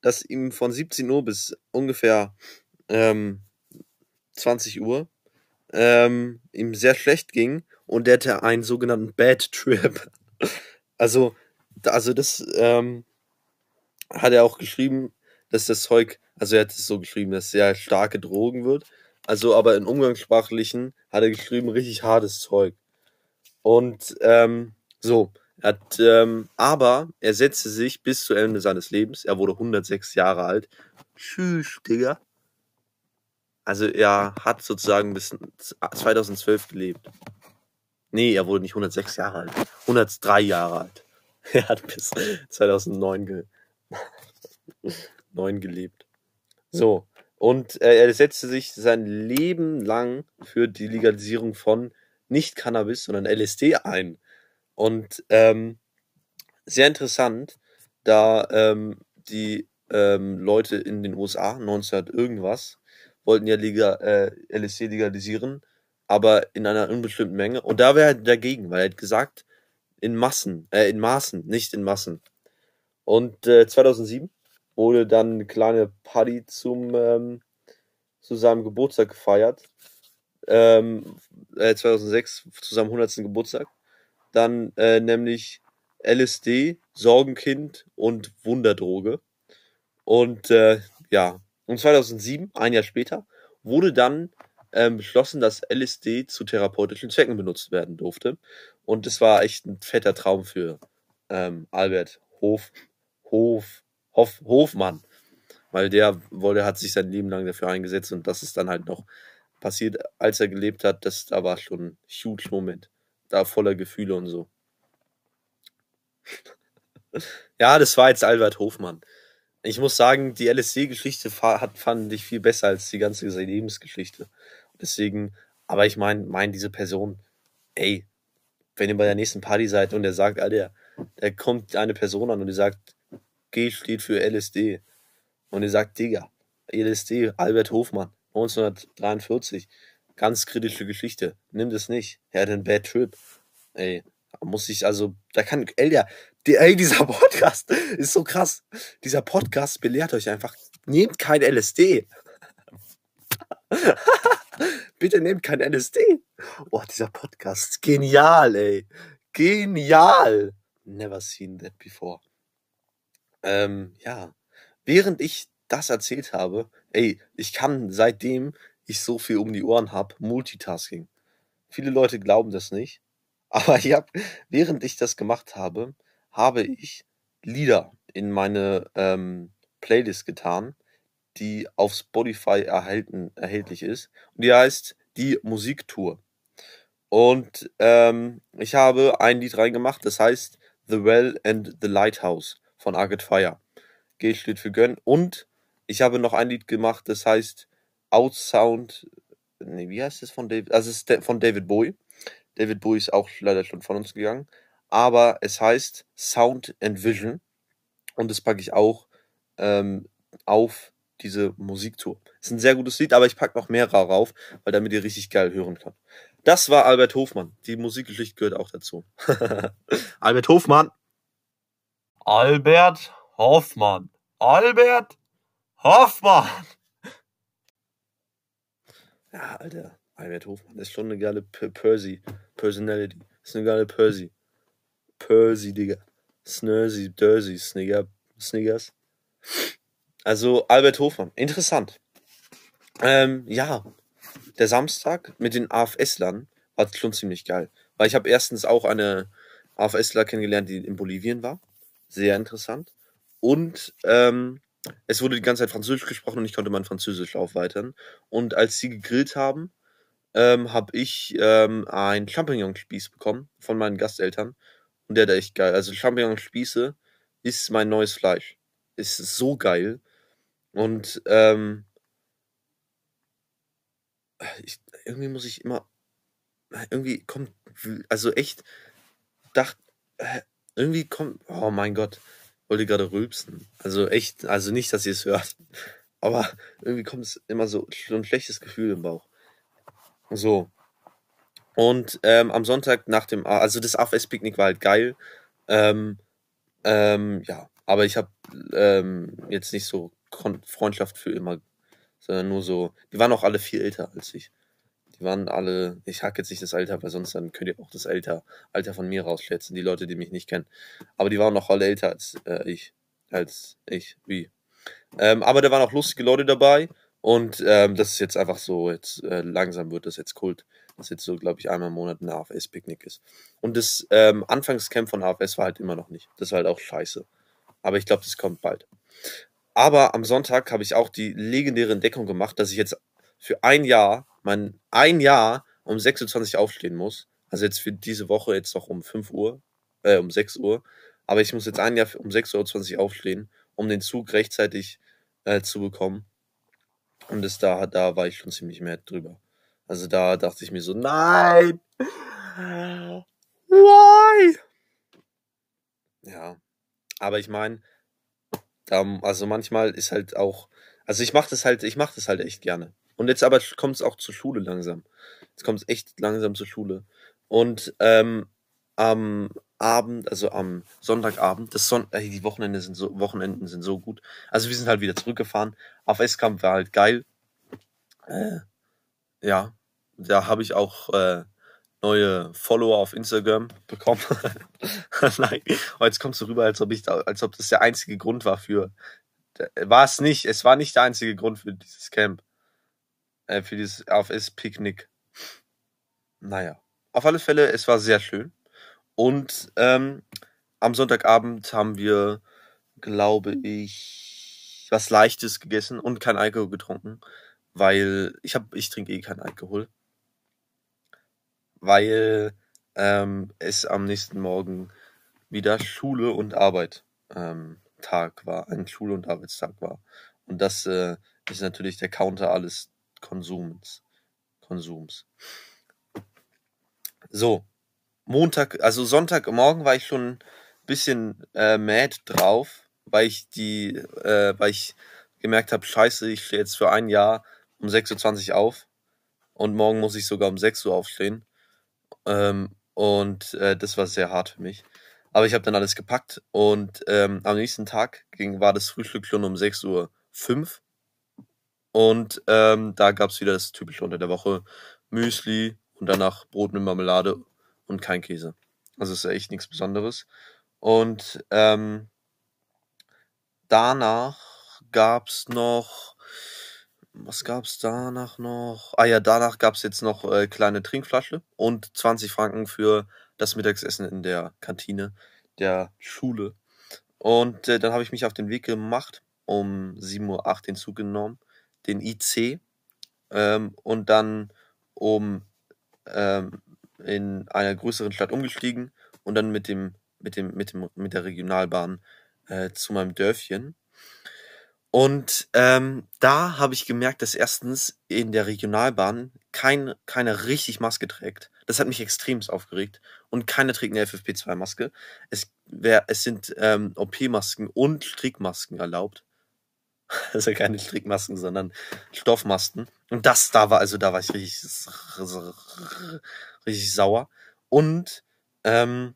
dass ihm von 17 Uhr bis ungefähr ähm, 20 Uhr ähm, ihm sehr schlecht ging und der hatte einen sogenannten Bad Trip. Also, also das ähm, hat er auch geschrieben, dass das Zeug, also er hat es so geschrieben, dass es sehr starke Drogen wird. Also, aber in umgangssprachlichen hat er geschrieben, richtig hartes Zeug. Und ähm, so, er hat, ähm, aber er setzte sich bis zu Ende seines Lebens, er wurde 106 Jahre alt. Tschüss, Digga. Also er hat sozusagen bis 2012 gelebt. Nee, er wurde nicht 106 Jahre alt. 103 Jahre alt. Er hat bis 2009 ge 9 gelebt. So. Und äh, er setzte sich sein Leben lang für die Legalisierung von nicht Cannabis, sondern LSD ein. Und ähm, sehr interessant, da ähm, die ähm, Leute in den USA 1900 irgendwas wollten ja legal, äh, LSD legalisieren, aber in einer unbestimmten Menge. Und da wäre er dagegen, weil er hat gesagt, in Massen, äh, in Maßen, nicht in Massen. Und äh, 2007 wurde dann eine kleine Party zum, ähm, zu seinem Geburtstag gefeiert. Ähm, äh, 2006 zu seinem 100. Geburtstag. Dann äh, nämlich LSD, Sorgenkind und Wunderdroge. Und äh, ja, und 2007, ein Jahr später, wurde dann ähm, beschlossen, dass LSD zu therapeutischen Zwecken benutzt werden durfte. Und das war echt ein fetter Traum für ähm, Albert Hof, Hof, Hof, Hofmann. Weil der wollte, hat sich sein Leben lang dafür eingesetzt und das ist dann halt noch passiert, als er gelebt hat. Das da war schon ein huge Moment. Da voller Gefühle und so. ja, das war jetzt Albert Hofmann. Ich muss sagen, die LSD-Geschichte hat, fand ich viel besser als die ganze Lebensgeschichte. Deswegen, aber ich meine, mein, diese Person, ey, wenn ihr bei der nächsten Party seid und er sagt, Alter, da kommt eine Person an und die sagt, G steht für LSD. Und ihr sagt, Digga, LSD, Albert Hofmann, 1943, ganz kritische Geschichte, nimm das nicht. Er hat einen Bad Trip. Ey, muss ich, also, da kann, ey, die, ey, dieser Podcast ist so krass. Dieser Podcast belehrt euch einfach, nehmt kein LSD. Bitte nehmt kein LSD. Boah, dieser Podcast. Genial, ey. Genial. Never seen that before. Ähm, ja. Während ich das erzählt habe, ey, ich kann seitdem ich so viel um die Ohren habe, Multitasking. Viele Leute glauben das nicht. Aber ich hab, während ich das gemacht habe, habe ich Lieder in meine ähm, Playlist getan, die auf Spotify erhalten, erhältlich ist. Und die heißt Die Musiktour. Und ähm, ich habe ein Lied reingemacht, das heißt The Well and the Lighthouse von Arcade Fire. G steht für Gönn. Und ich habe noch ein Lied gemacht, das heißt Outsound. Nee, wie heißt es von David? Also es ist von David Bowie. David Bowie ist auch leider schon von uns gegangen. Aber es heißt Sound and Vision. Und das packe ich auch ähm, auf diese Musiktour. Ist ein sehr gutes Lied, aber ich packe noch mehr rauf, weil damit ihr richtig geil hören könnt. Das war Albert Hofmann. Die Musikgeschichte gehört auch dazu. Albert Hofmann. Albert Hoffmann. Albert Hoffmann. Ja, Alter. Albert Hofmann ist schon eine geile P Percy. Personality. Ist eine geile Percy. Percy, Digga. Snursy, Dursy, Snigger, Sniggers. Also Albert Hofmann, interessant. Ähm, ja, der Samstag mit den AFS-Lern war schon ziemlich geil. Weil ich habe erstens auch eine AFSler kennengelernt, die in Bolivien war. Sehr interessant. Und ähm, es wurde die ganze Zeit Französisch gesprochen und ich konnte mein Französisch aufweitern. Und als sie gegrillt haben, ähm, habe ich ähm, ein Champignon-Spieß bekommen von meinen Gasteltern. Und der da echt geil. Also Champignon-Spieße ist mein neues Fleisch. Ist so geil. Und ähm, ich, irgendwie muss ich immer. Irgendwie kommt. Also echt. Dacht. Irgendwie kommt. Oh mein Gott. Wollte gerade rülpsen. Also echt. Also nicht, dass ihr es hört. Aber irgendwie kommt es immer so, ein schlechtes Gefühl im Bauch. So. Und ähm, am Sonntag nach dem, also das AFS-Picknick war halt geil. Ähm, ähm, ja, aber ich habe ähm, jetzt nicht so Freundschaft für immer, sondern nur so. Die waren auch alle viel älter als ich. Waren alle, ich hack jetzt nicht das Alter, weil sonst dann könnt ihr auch das Alter, Alter von mir rausschätzen, die Leute, die mich nicht kennen. Aber die waren noch alle älter als äh, ich. Als ich, wie. Ähm, aber da waren auch lustige Leute dabei. Und ähm, das ist jetzt einfach so, jetzt äh, langsam wird das jetzt Kult. Das jetzt so, glaube ich, einmal im Monat ein AFS-Picknick ist. Und das ähm, Anfangscamp von AFS war halt immer noch nicht. Das war halt auch scheiße. Aber ich glaube, das kommt bald. Aber am Sonntag habe ich auch die legendäre Entdeckung gemacht, dass ich jetzt für ein Jahr, mein ein Jahr um 6.20 Uhr aufstehen muss. Also jetzt für diese Woche jetzt noch um 5 Uhr, äh, um 6 Uhr. Aber ich muss jetzt ein Jahr um 6.20 Uhr aufstehen, um den Zug rechtzeitig äh, zu bekommen. Und das da, da war ich schon ziemlich mad drüber. Also da dachte ich mir so, nein! Why? Ja. Aber ich meine, also manchmal ist halt auch, also ich mache das halt, ich mache das halt echt gerne. Und jetzt aber kommt es auch zur Schule langsam. Jetzt kommt es echt langsam zur Schule. Und ähm, am Abend, also am Sonntagabend, das Son ey, die Wochenende sind so, Wochenenden sind so gut. Also wir sind halt wieder zurückgefahren. Auf S-Camp war halt geil. Äh, ja, da habe ich auch äh, neue Follower auf Instagram bekommen. Nein, aber jetzt kommst du rüber, als ob ich, als ob das der einzige Grund war für. War es nicht. Es war nicht der einzige Grund für dieses Camp. Äh, für dieses AFS-Picknick. Naja. Auf alle Fälle, es war sehr schön. Und ähm, am Sonntagabend haben wir, glaube ich, was Leichtes gegessen und kein Alkohol getrunken, weil ich ich trinke eh keinen Alkohol weil ähm, es am nächsten Morgen wieder Schule und Arbeit ähm, Tag war, ein Schule- und Arbeitstag war. Und das äh, ist natürlich der Counter alles Konsums. Konsums. So, Montag, also Sonntagmorgen war ich schon ein bisschen äh, mad drauf, weil ich die, äh, weil ich gemerkt habe, scheiße, ich stehe jetzt für ein Jahr um 6.20 Uhr auf und morgen muss ich sogar um 6 Uhr aufstehen. Ähm, und äh, das war sehr hart für mich. Aber ich habe dann alles gepackt und ähm, am nächsten Tag ging, war das Frühstück schon um 6.05 Uhr. Und ähm, da gab es wieder das typische unter der Woche Müsli und danach Brot mit Marmelade und kein Käse. Also ist echt nichts Besonderes. Und ähm, danach gab es noch was gab's danach noch? Ah ja, danach gab's jetzt noch äh, kleine Trinkflasche und 20 Franken für das Mittagessen in der Kantine der Schule. Und äh, dann habe ich mich auf den Weg gemacht, um 7.08 Uhr den Zug genommen, den IC, ähm, und dann um ähm, in einer größeren Stadt umgestiegen und dann mit dem mit dem mit dem mit der Regionalbahn äh, zu meinem Dörfchen und ähm, da habe ich gemerkt, dass erstens in der Regionalbahn kein, keiner richtig Maske trägt. Das hat mich extremst aufgeregt. Und keiner trägt eine FFP2-Maske. Es, wär, es sind ähm, OP-Masken und Strickmasken erlaubt. Also keine Strickmasken, sondern Stoffmasken. Und das da war, also da war ich richtig, richtig sauer. Und ähm,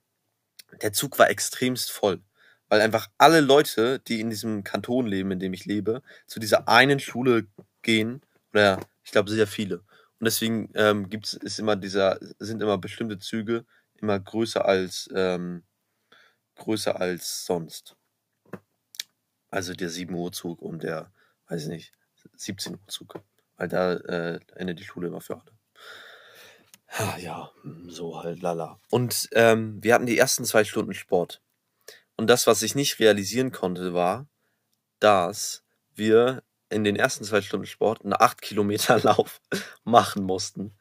der Zug war extremst voll weil einfach alle Leute, die in diesem Kanton leben, in dem ich lebe, zu dieser einen Schule gehen, oder ich glaube sehr viele. Und deswegen ähm, gibt's ist immer dieser, sind immer bestimmte Züge immer größer als ähm, größer als sonst. Also der 7 Uhr Zug und der, weiß ich nicht, 17 Uhr Zug. Weil da äh, endet die Schule immer für alle. Ja, so halt, lala. Und ähm, wir hatten die ersten zwei Stunden Sport. Und das, was ich nicht realisieren konnte, war, dass wir in den ersten zwei Stunden Sport einen 8 Kilometer Lauf machen mussten.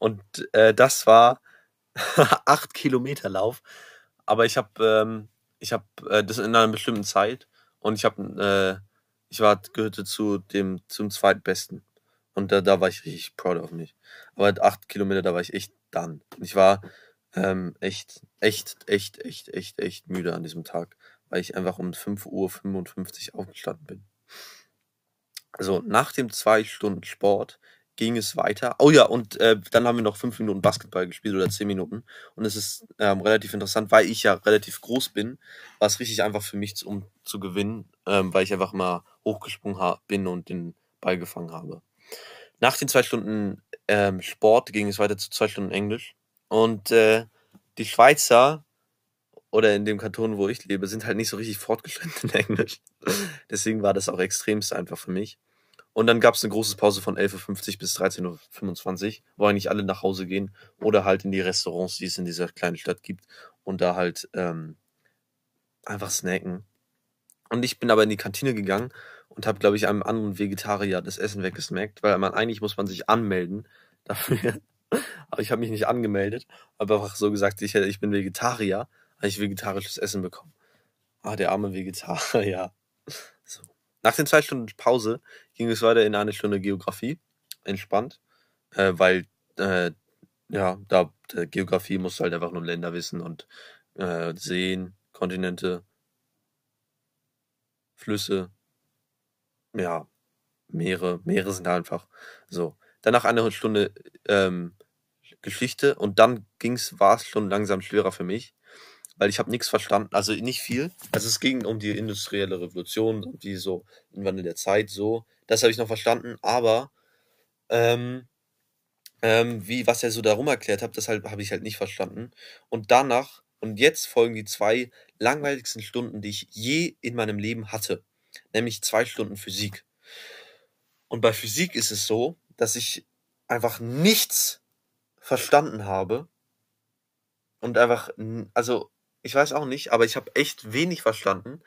Und äh, das war 8 Kilometer Lauf. Aber ich habe ähm, habe äh, das in einer bestimmten Zeit und ich habe äh, ich war gehörte zu dem zum zweitbesten und da, da war ich richtig proud of mich. Aber 8 Kilometer, da war ich echt dann. Ich war ähm, echt, echt, echt, echt, echt, echt müde an diesem Tag, weil ich einfach um 5.55 Uhr aufgestanden bin. Also nach dem zwei Stunden Sport ging es weiter. Oh ja, und äh, dann haben wir noch fünf Minuten Basketball gespielt oder zehn Minuten. Und es ist ähm, relativ interessant, weil ich ja relativ groß bin, war es richtig einfach für mich, um zu gewinnen, ähm, weil ich einfach mal hochgesprungen bin und den Ball gefangen habe. Nach den zwei Stunden ähm, Sport ging es weiter zu zwei Stunden Englisch. Und äh, die Schweizer oder in dem Kanton, wo ich lebe, sind halt nicht so richtig fortgeschritten in Englisch. Deswegen war das auch extremst einfach für mich. Und dann gab es eine große Pause von 11.50 Uhr bis 13.25 Uhr, wo eigentlich alle nach Hause gehen oder halt in die Restaurants, die es in dieser kleinen Stadt gibt und da halt ähm, einfach snacken. Und ich bin aber in die Kantine gegangen und habe, glaube ich, einem anderen Vegetarier das Essen weggesnackt, weil man eigentlich muss man sich anmelden dafür. aber ich habe mich nicht angemeldet, habe einfach so gesagt, ich, ich bin Vegetarier, habe ich vegetarisches Essen bekommen. Ah, der arme Vegetarier. Nach den zwei Stunden Pause ging es weiter in eine Stunde Geografie, entspannt, äh, weil äh, ja, da Geografie musst du halt einfach nur Länder wissen und äh, Seen, Kontinente, Flüsse, ja, Meere, Meere sind einfach so. Danach eine Stunde ähm, Geschichte und dann ging's, war es schon langsam schwerer für mich, weil ich habe nichts verstanden, also nicht viel. Also es ging um die industrielle Revolution und wie so im Wandel der Zeit so. Das habe ich noch verstanden, aber ähm, ähm, wie was er so darum erklärt hat, das halt, habe ich halt nicht verstanden. Und danach und jetzt folgen die zwei langweiligsten Stunden, die ich je in meinem Leben hatte, nämlich zwei Stunden Physik. Und bei Physik ist es so, dass ich einfach nichts verstanden habe und einfach, also ich weiß auch nicht, aber ich habe echt wenig verstanden.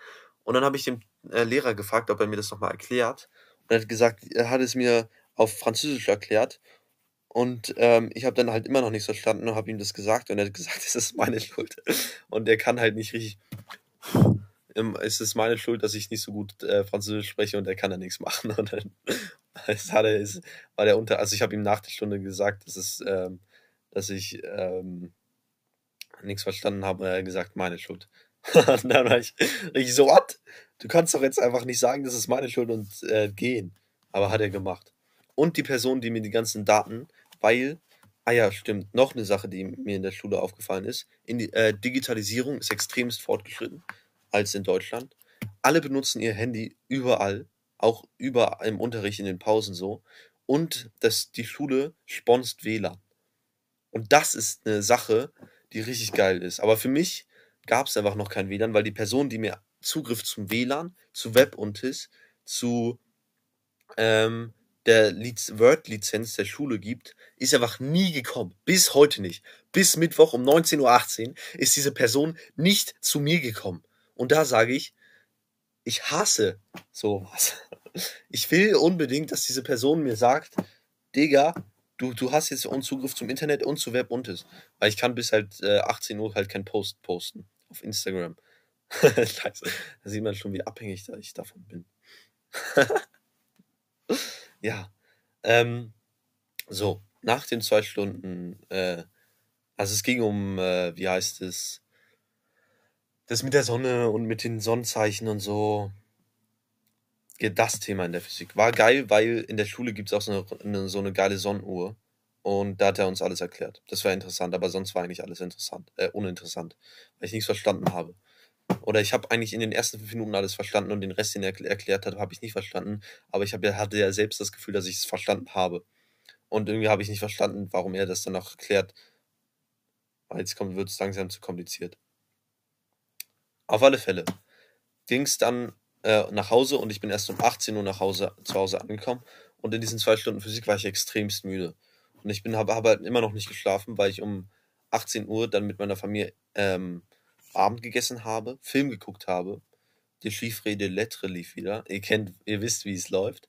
Und dann habe ich den äh, Lehrer gefragt, ob er mir das nochmal erklärt. Und er hat gesagt, er hat es mir auf Französisch erklärt. Und ähm, ich habe dann halt immer noch nichts verstanden und habe ihm das gesagt. Und er hat gesagt, es ist meine Schuld. Und er kann halt nicht richtig. Es ist meine Schuld, dass ich nicht so gut äh, Französisch spreche und er kann da nichts machen. Und dann es hat er, es war der Unter. Also ich habe ihm nach der Stunde gesagt, dass es, ähm, dass ich ähm, nichts verstanden habe er hat gesagt, meine Schuld. dann war ich richtig so, what? Du kannst doch jetzt einfach nicht sagen, das ist meine Schuld und äh, gehen. Aber hat er gemacht. Und die Person, die mir die ganzen Daten, weil, ah ja, stimmt, noch eine Sache, die mir in der Schule aufgefallen ist. Die, äh, Digitalisierung ist extremst fortgeschritten als in Deutschland. Alle benutzen ihr Handy überall, auch überall im Unterricht, in den Pausen so. Und das, die Schule sponst WLAN. Und das ist eine Sache, die richtig geil ist. Aber für mich gab es einfach noch kein WLAN, weil die Person, die mir Zugriff zum WLAN, zu WebUntis, zu ähm, der Word-Lizenz der Schule gibt, ist einfach nie gekommen. Bis heute nicht. Bis Mittwoch um 19.18 Uhr ist diese Person nicht zu mir gekommen. Und da sage ich, ich hasse sowas. Ich will unbedingt, dass diese Person mir sagt, Digga, du, du hast jetzt Zugriff zum Internet und zu Web und Weil ich kann bis halt äh, 18 Uhr halt kein Post posten auf Instagram. Da sieht man schon, wie abhängig da ich davon bin. ja. Ähm, so, nach den zwei Stunden, äh, also es ging um, äh, wie heißt es, das mit der Sonne und mit den Sonnenzeichen und so das Thema in der Physik. War geil, weil in der Schule gibt es auch so eine, so eine geile Sonnenuhr. Und da hat er uns alles erklärt. Das war interessant, aber sonst war eigentlich alles interessant, äh, uninteressant, weil ich nichts verstanden habe. Oder ich habe eigentlich in den ersten fünf Minuten alles verstanden und den Rest, den er erklärt hat, habe ich nicht verstanden. Aber ich hab, hatte ja selbst das Gefühl, dass ich es verstanden habe. Und irgendwie habe ich nicht verstanden, warum er das dann auch erklärt. Weil jetzt wird es langsam zu kompliziert. Auf alle Fälle ging es dann äh, nach Hause und ich bin erst um 18 Uhr nach Hause, zu Hause angekommen. Und in diesen zwei Stunden Physik war ich extremst müde. Und ich habe hab halt immer noch nicht geschlafen, weil ich um 18 Uhr dann mit meiner Familie ähm, Abend gegessen habe, Film geguckt habe. Die Chiffre de Lettre lief wieder. Ihr kennt, ihr wisst, wie es läuft.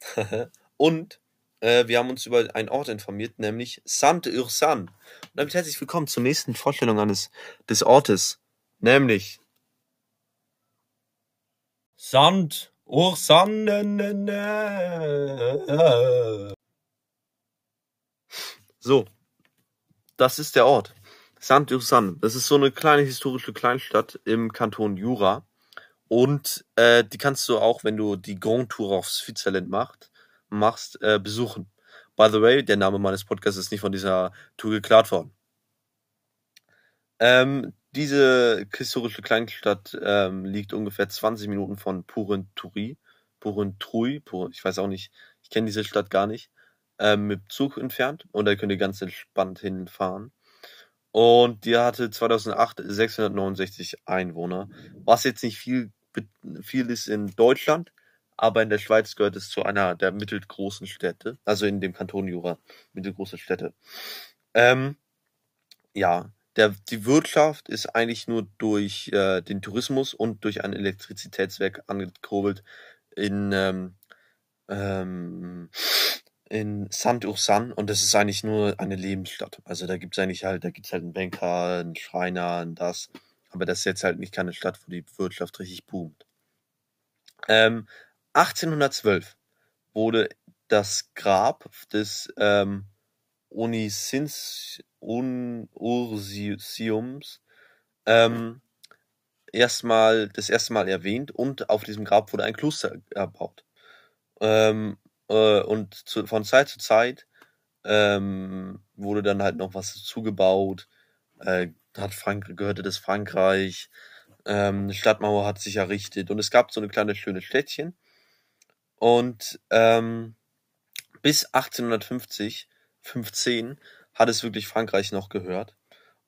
und äh, wir haben uns über einen Ort informiert, nämlich Saint-Ursan. Und damit herzlich willkommen zur nächsten Vorstellung eines des Ortes, nämlich Sand, Ursan. So, das ist der Ort. Saint-Ursan. Das ist so eine kleine historische Kleinstadt im Kanton Jura. Und äh, die kannst du auch, wenn du die Grand Tour aufs Switzerland macht, machst, äh, besuchen. By the way, der Name meines Podcasts ist nicht von dieser Tour geklaut worden. Ähm, diese historische Kleinstadt ähm, liegt ungefähr 20 Minuten von Purenturi. Purentruy, Pur, ich weiß auch nicht, ich kenne diese Stadt gar nicht. ähm, mit Zug entfernt und da könnt ihr ganz entspannt hinfahren. Und die hatte 2008 669 Einwohner, was jetzt nicht viel, viel ist in Deutschland, aber in der Schweiz gehört es zu einer der mittelgroßen Städte, also in dem Kanton Jura, mittelgroße Städte. Ähm, ja, der, die Wirtschaft ist eigentlich nur durch äh, den Tourismus und durch ein Elektrizitätswerk angekurbelt in, ähm, ähm, in Saint-Ursan und das ist eigentlich nur eine Lebensstadt. Also da gibt's eigentlich halt, da gibt's halt einen Banker, einen Schreiner, und das. Aber das ist jetzt halt nicht keine Stadt, wo die Wirtschaft richtig boomt. Ähm, 1812 wurde das Grab des ähm, Unisins Un Ursiums ähm, erstmal das erste Mal erwähnt und auf diesem Grab wurde ein Kloster erbaut. Ähm, äh, und zu, von Zeit zu Zeit ähm, wurde dann halt noch was zugebaut. Äh, hat Frank gehörte das Frankreich. Ähm, eine Stadtmauer hat sich errichtet und es gab so eine kleine schöne Städtchen. Und ähm, bis 1850, 15 hat es wirklich Frankreich noch gehört.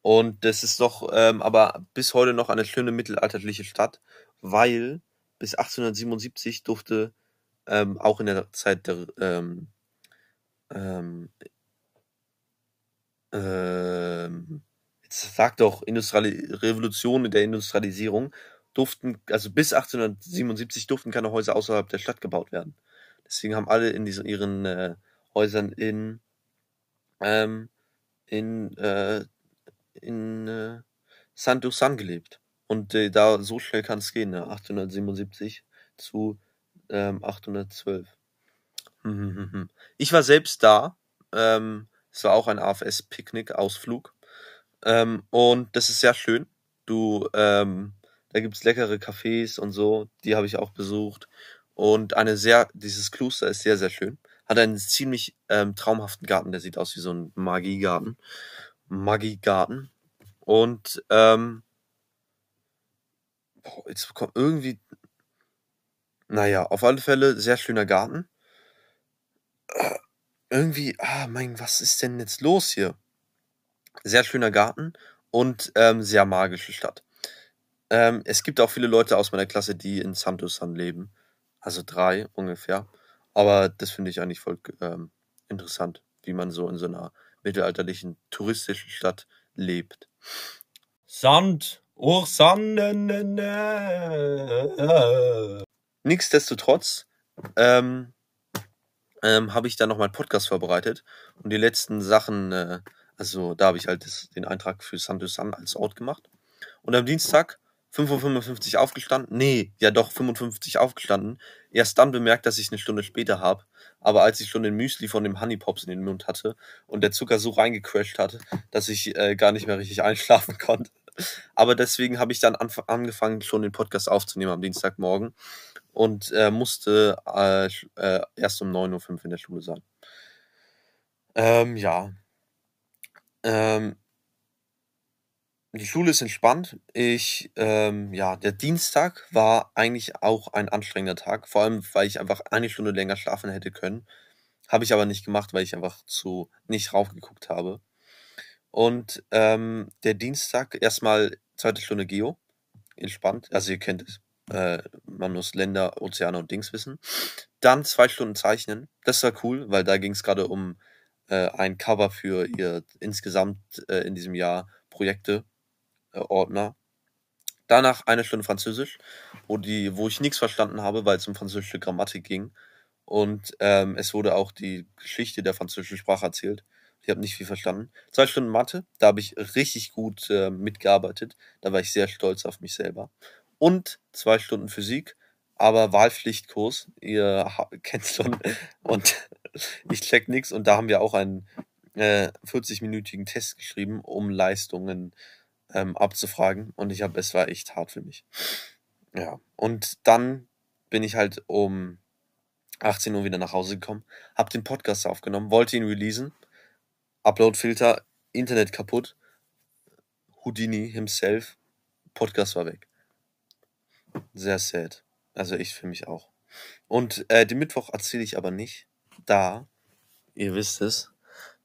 Und das ist doch ähm, aber bis heute noch eine schöne mittelalterliche Stadt, weil bis 1877 durfte ähm, auch in der Zeit der ähm, ähm, ähm, jetzt sag doch Industriali Revolution der Industrialisierung durften, also bis 1877 durften keine Häuser außerhalb der Stadt gebaut werden. Deswegen haben alle in diesen, ihren äh, Häusern in ähm, in, äh, in äh, San gelebt. Und äh, da so schnell kann es gehen, ne? 877 zu ähm, 812. Ich war selbst da. Ähm, es war auch ein AFS-Picknick-Ausflug. Ähm, und das ist sehr schön. Du, ähm, da gibt's leckere Cafés und so. Die habe ich auch besucht. Und eine sehr, dieses Kloster ist sehr, sehr schön. Hat einen ziemlich ähm, traumhaften Garten, der sieht aus wie so ein Magiegarten. Magiegarten. Und ähm, boah, jetzt kommt irgendwie. Naja, auf alle Fälle sehr schöner Garten. Äh, irgendwie, ah, mein, was ist denn jetzt los hier? Sehr schöner Garten und ähm, sehr magische Stadt. Ähm, es gibt auch viele Leute aus meiner Klasse, die in Santo San leben. Also drei ungefähr. Aber das finde ich eigentlich voll ähm, interessant, wie man so in so einer mittelalterlichen touristischen Stadt lebt. Sand, oh Sand. Nichtsdestotrotz ähm, ähm, habe ich dann noch meinen Podcast vorbereitet und die letzten Sachen, äh, also da habe ich halt das, den Eintrag für San als Ort gemacht. Und am Dienstag 5.55 Uhr aufgestanden. Nee, ja doch, 55 aufgestanden. Erst dann bemerkt, dass ich eine Stunde später habe. Aber als ich schon den Müsli von dem Honey Pops in den Mund hatte und der Zucker so reingecrashed hatte, dass ich äh, gar nicht mehr richtig einschlafen konnte. Aber deswegen habe ich dann angefangen, schon den Podcast aufzunehmen am Dienstagmorgen und äh, musste äh, äh, erst um 9.05 Uhr in der Schule sein. Ähm, ja. Ähm, die Schule ist entspannt. Ich, ähm, ja, der Dienstag war eigentlich auch ein anstrengender Tag, vor allem, weil ich einfach eine Stunde länger schlafen hätte können. Habe ich aber nicht gemacht, weil ich einfach zu nicht raufgeguckt habe. Und ähm, der Dienstag erstmal zweite Stunde Geo, entspannt. Also ihr kennt es. Äh, man muss Länder, Ozeane und Dings wissen. Dann zwei Stunden Zeichnen. Das war cool, weil da ging es gerade um äh, ein Cover für ihr insgesamt äh, in diesem Jahr Projekte Ordner. Danach eine Stunde Französisch, wo, die, wo ich nichts verstanden habe, weil es um französische Grammatik ging. Und ähm, es wurde auch die Geschichte der französischen Sprache erzählt. Ich habe nicht viel verstanden. Zwei Stunden Mathe, da habe ich richtig gut äh, mitgearbeitet. Da war ich sehr stolz auf mich selber. Und zwei Stunden Physik, aber Wahlpflichtkurs. Ihr kennt schon. Und ich check nichts. Und da haben wir auch einen äh, 40-minütigen Test geschrieben, um Leistungen ähm, abzufragen. Und ich habe, es war echt hart für mich. Ja. Und dann bin ich halt um 18 Uhr wieder nach Hause gekommen, habe den Podcast aufgenommen, wollte ihn releasen. Uploadfilter, Internet kaputt. Houdini himself, Podcast war weg. Sehr sad. Also ich für mich auch. Und äh, den Mittwoch erzähle ich aber nicht, da ihr wisst es,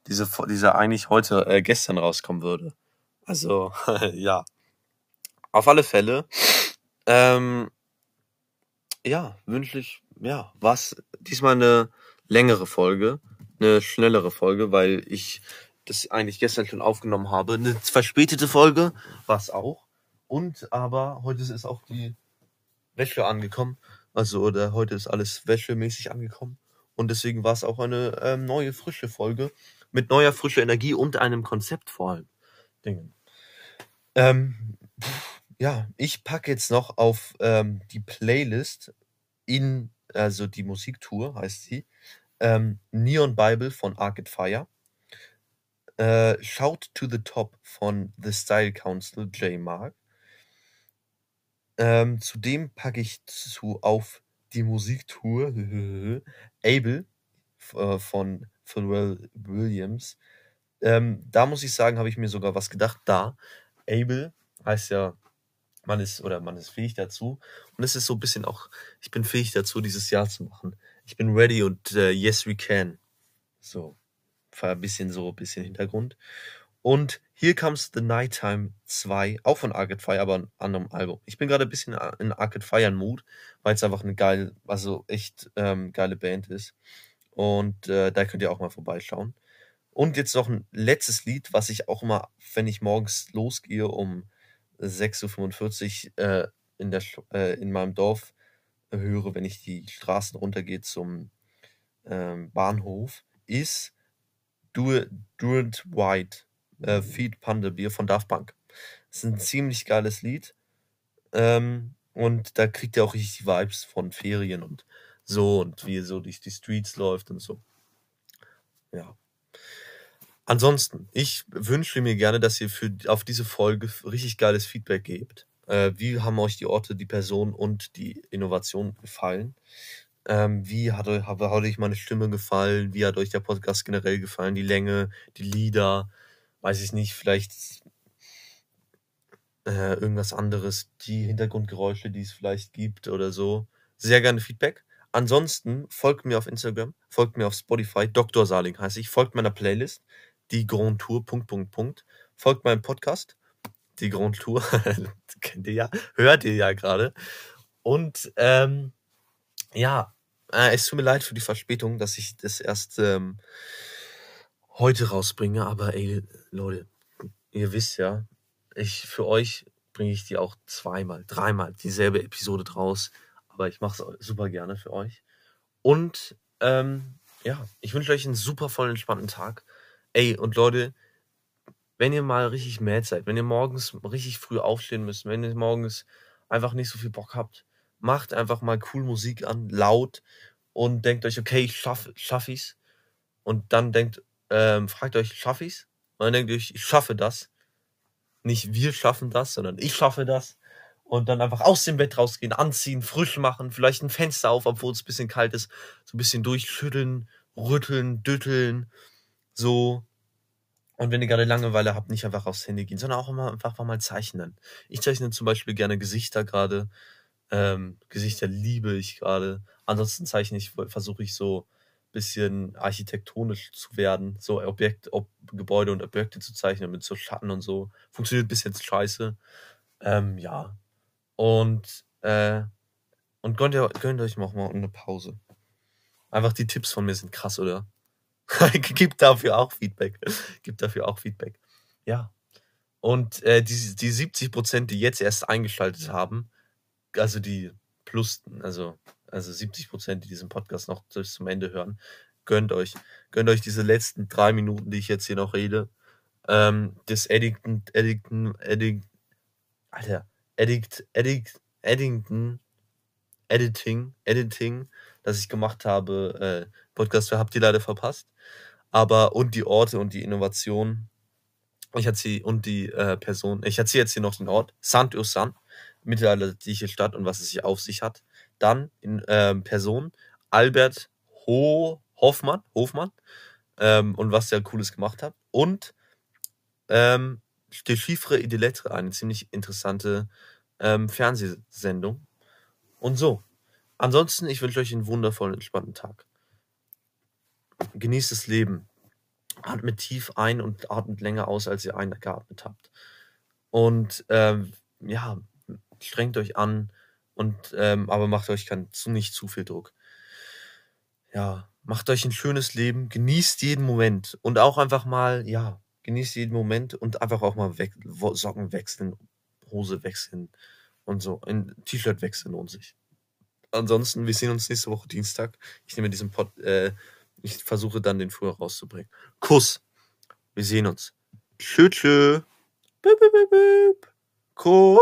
diese, Fo- diese eigentlich heute, äh, gestern rauskommen würde. Also, ja. Auf alle Fälle, ähm, ja, wünsche ich, ja, was diesmal eine längere Folge, eine schnellere Folge, weil ich das eigentlich gestern schon aufgenommen habe. Eine verspätete Folge war es auch. Und aber heute ist auch die Wäsche angekommen. Also, oder heute ist alles wäschemäßig angekommen. Und deswegen war es auch eine ähm, neue, frische Folge mit neuer, frischer Energie und einem Konzept vor allem. Dingen. Ähm, ja, ich packe jetzt noch auf ähm, die Playlist in, also die Musiktour heißt sie, ähm, Neon Bible von Arcade Fire, äh, Shout to the Top von The Style Council J. Mark. Ähm, zudem packe ich zu auf die Musiktour Able äh, von Pharrell Williams. Ähm, da muss ich sagen, habe ich mir sogar was gedacht. Da, Able heißt ja, man ist oder man ist fähig dazu. Und es ist so ein bisschen auch, ich bin fähig dazu, dieses Jahr zu machen. Ich bin ready und äh, yes we can. So, ein bisschen so, ein bisschen Hintergrund. Und Here Comes the Nighttime 2, auch von Arcade Fire, aber ein anderem Album. Ich bin gerade ein bisschen in Arcade Fire Mood, weil es einfach eine geile, also echt ähm, geile Band ist. Und äh, da könnt ihr auch mal vorbeischauen. Und jetzt noch ein letztes Lied, was ich auch immer, wenn ich morgens losgehe um 6.45 Uhr äh, in, der, äh, in meinem Dorf höre, wenn ich die Straßen runtergehe zum ähm, Bahnhof, ist It White, äh, Feed Panda Beer von Daft Punk. Das ist ein ziemlich geiles Lied. Ähm, und da kriegt ihr auch richtig die Vibes von Ferien und so und wie ihr so durch die Streets läuft und so. Ja. Ansonsten, ich wünsche mir gerne, dass ihr für, auf diese Folge richtig geiles Feedback gebt. Äh, wie haben euch die Orte, die Person und die Innovation gefallen? Ähm, wie hat, euch- hat, hat euch meine Stimme gefallen? Wie hat euch der Podcast generell gefallen? Die Länge, die Lieder, weiß ich nicht, vielleicht äh, irgendwas anderes, die Hintergrundgeräusche, die es vielleicht gibt oder so. Sehr gerne Feedback. Ansonsten folgt mir auf Instagram, folgt mir auf Spotify, Dr. Saling heiße ich, folgt meiner Playlist, die Grand Tour, Punkt, Punkt, Punkt. Folgt meinem Podcast, die Grand Tour, kennt ihr ja, hört ihr ja gerade. Und ähm, ja, äh, es tut mir leid für die Verspätung, dass ich das erst ähm, heute rausbringe, aber ey, Leute, ihr wisst ja, ich für euch bringe ich die auch zweimal, dreimal dieselbe Episode draus, aber ich mache es super gerne für euch. Und ähm, ja, ich wünsche euch einen super vollen, entspannten Tag. Ey, und Leute, wenn ihr mal richtig mad seid, wenn ihr morgens richtig früh aufstehen müsst, wenn ihr morgens einfach nicht so viel Bock habt, macht einfach mal cool Musik an, laut und denkt euch, okay, ich schaffe schaff ich's. Und dann denkt, ähm, fragt euch, schaffe ich's? Und dann denkt euch, ich schaffe das. Nicht wir schaffen das, sondern ich schaffe das. Und dann einfach aus dem Bett rausgehen, anziehen, frisch machen, vielleicht ein Fenster auf, obwohl es ein bisschen kalt ist, so ein bisschen durchschütteln, rütteln, dütteln, so. Und wenn ihr gerade Langeweile habt, nicht einfach aufs Handy gehen, sondern auch immer einfach mal zeichnen. Ich zeichne zum Beispiel gerne Gesichter gerade. Ähm, Gesichter liebe ich gerade. Ansonsten zeichne ich, versuche ich so ein bisschen architektonisch zu werden, so Objekt, Ob Gebäude und Objekte zu zeichnen mit so Schatten und so. Funktioniert bis jetzt scheiße. Ähm, ja. Und, äh, und gönnt, ihr, gönnt euch mal eine Pause. Einfach die Tipps von mir sind krass, oder? Gibt dafür auch Feedback. Gibt dafür auch Feedback. Ja. Und äh, die, die 70 Prozent, die jetzt erst eingeschaltet haben, also die plus, also, also 70 Prozent, die diesen Podcast noch bis zum Ende hören, gönnt euch, gönnt euch diese letzten drei Minuten, die ich jetzt hier noch rede. Ähm, das Eddington, Eddington, Eddington, Alter, Eddict, Eddict, Eddington, Editing, Editing, das ich gemacht habe, äh, Podcast habt ihr leider verpasst. Aber und die Orte und die Innovation. Ich erzähle und die äh, Person. Ich erzähle jetzt hier noch den Ort. Saint Ursan, mittelalterliche Stadt und was es sich auf sich hat. Dann in ähm, Person Albert Ho Hoffmann, Hofmann ähm, und was der Cooles gemacht hat. Und ähm, De Chiffre et de Lettres, eine ziemlich interessante ähm, Fernsehsendung. Und so. Ansonsten, ich wünsche euch einen wundervollen, entspannten Tag. Genießt das Leben. Atmet tief ein und atmet länger aus, als ihr eingeatmet habt. Und ähm, ja, strengt euch an und ähm, aber macht euch kein, nicht zu viel Druck. Ja, macht euch ein schönes Leben, genießt jeden Moment und auch einfach mal, ja, genießt jeden Moment und einfach auch mal weg, Socken wechseln, Hose wechseln und so. Ein T-Shirt wechseln lohnt sich. Ansonsten, wir sehen uns nächste Woche Dienstag. Ich nehme diesen Pod, äh, ich versuche dann den früher rauszubringen. Kuss. Wir sehen uns. Tschö, tschö. Bip, bip, bip, bip. Kuss.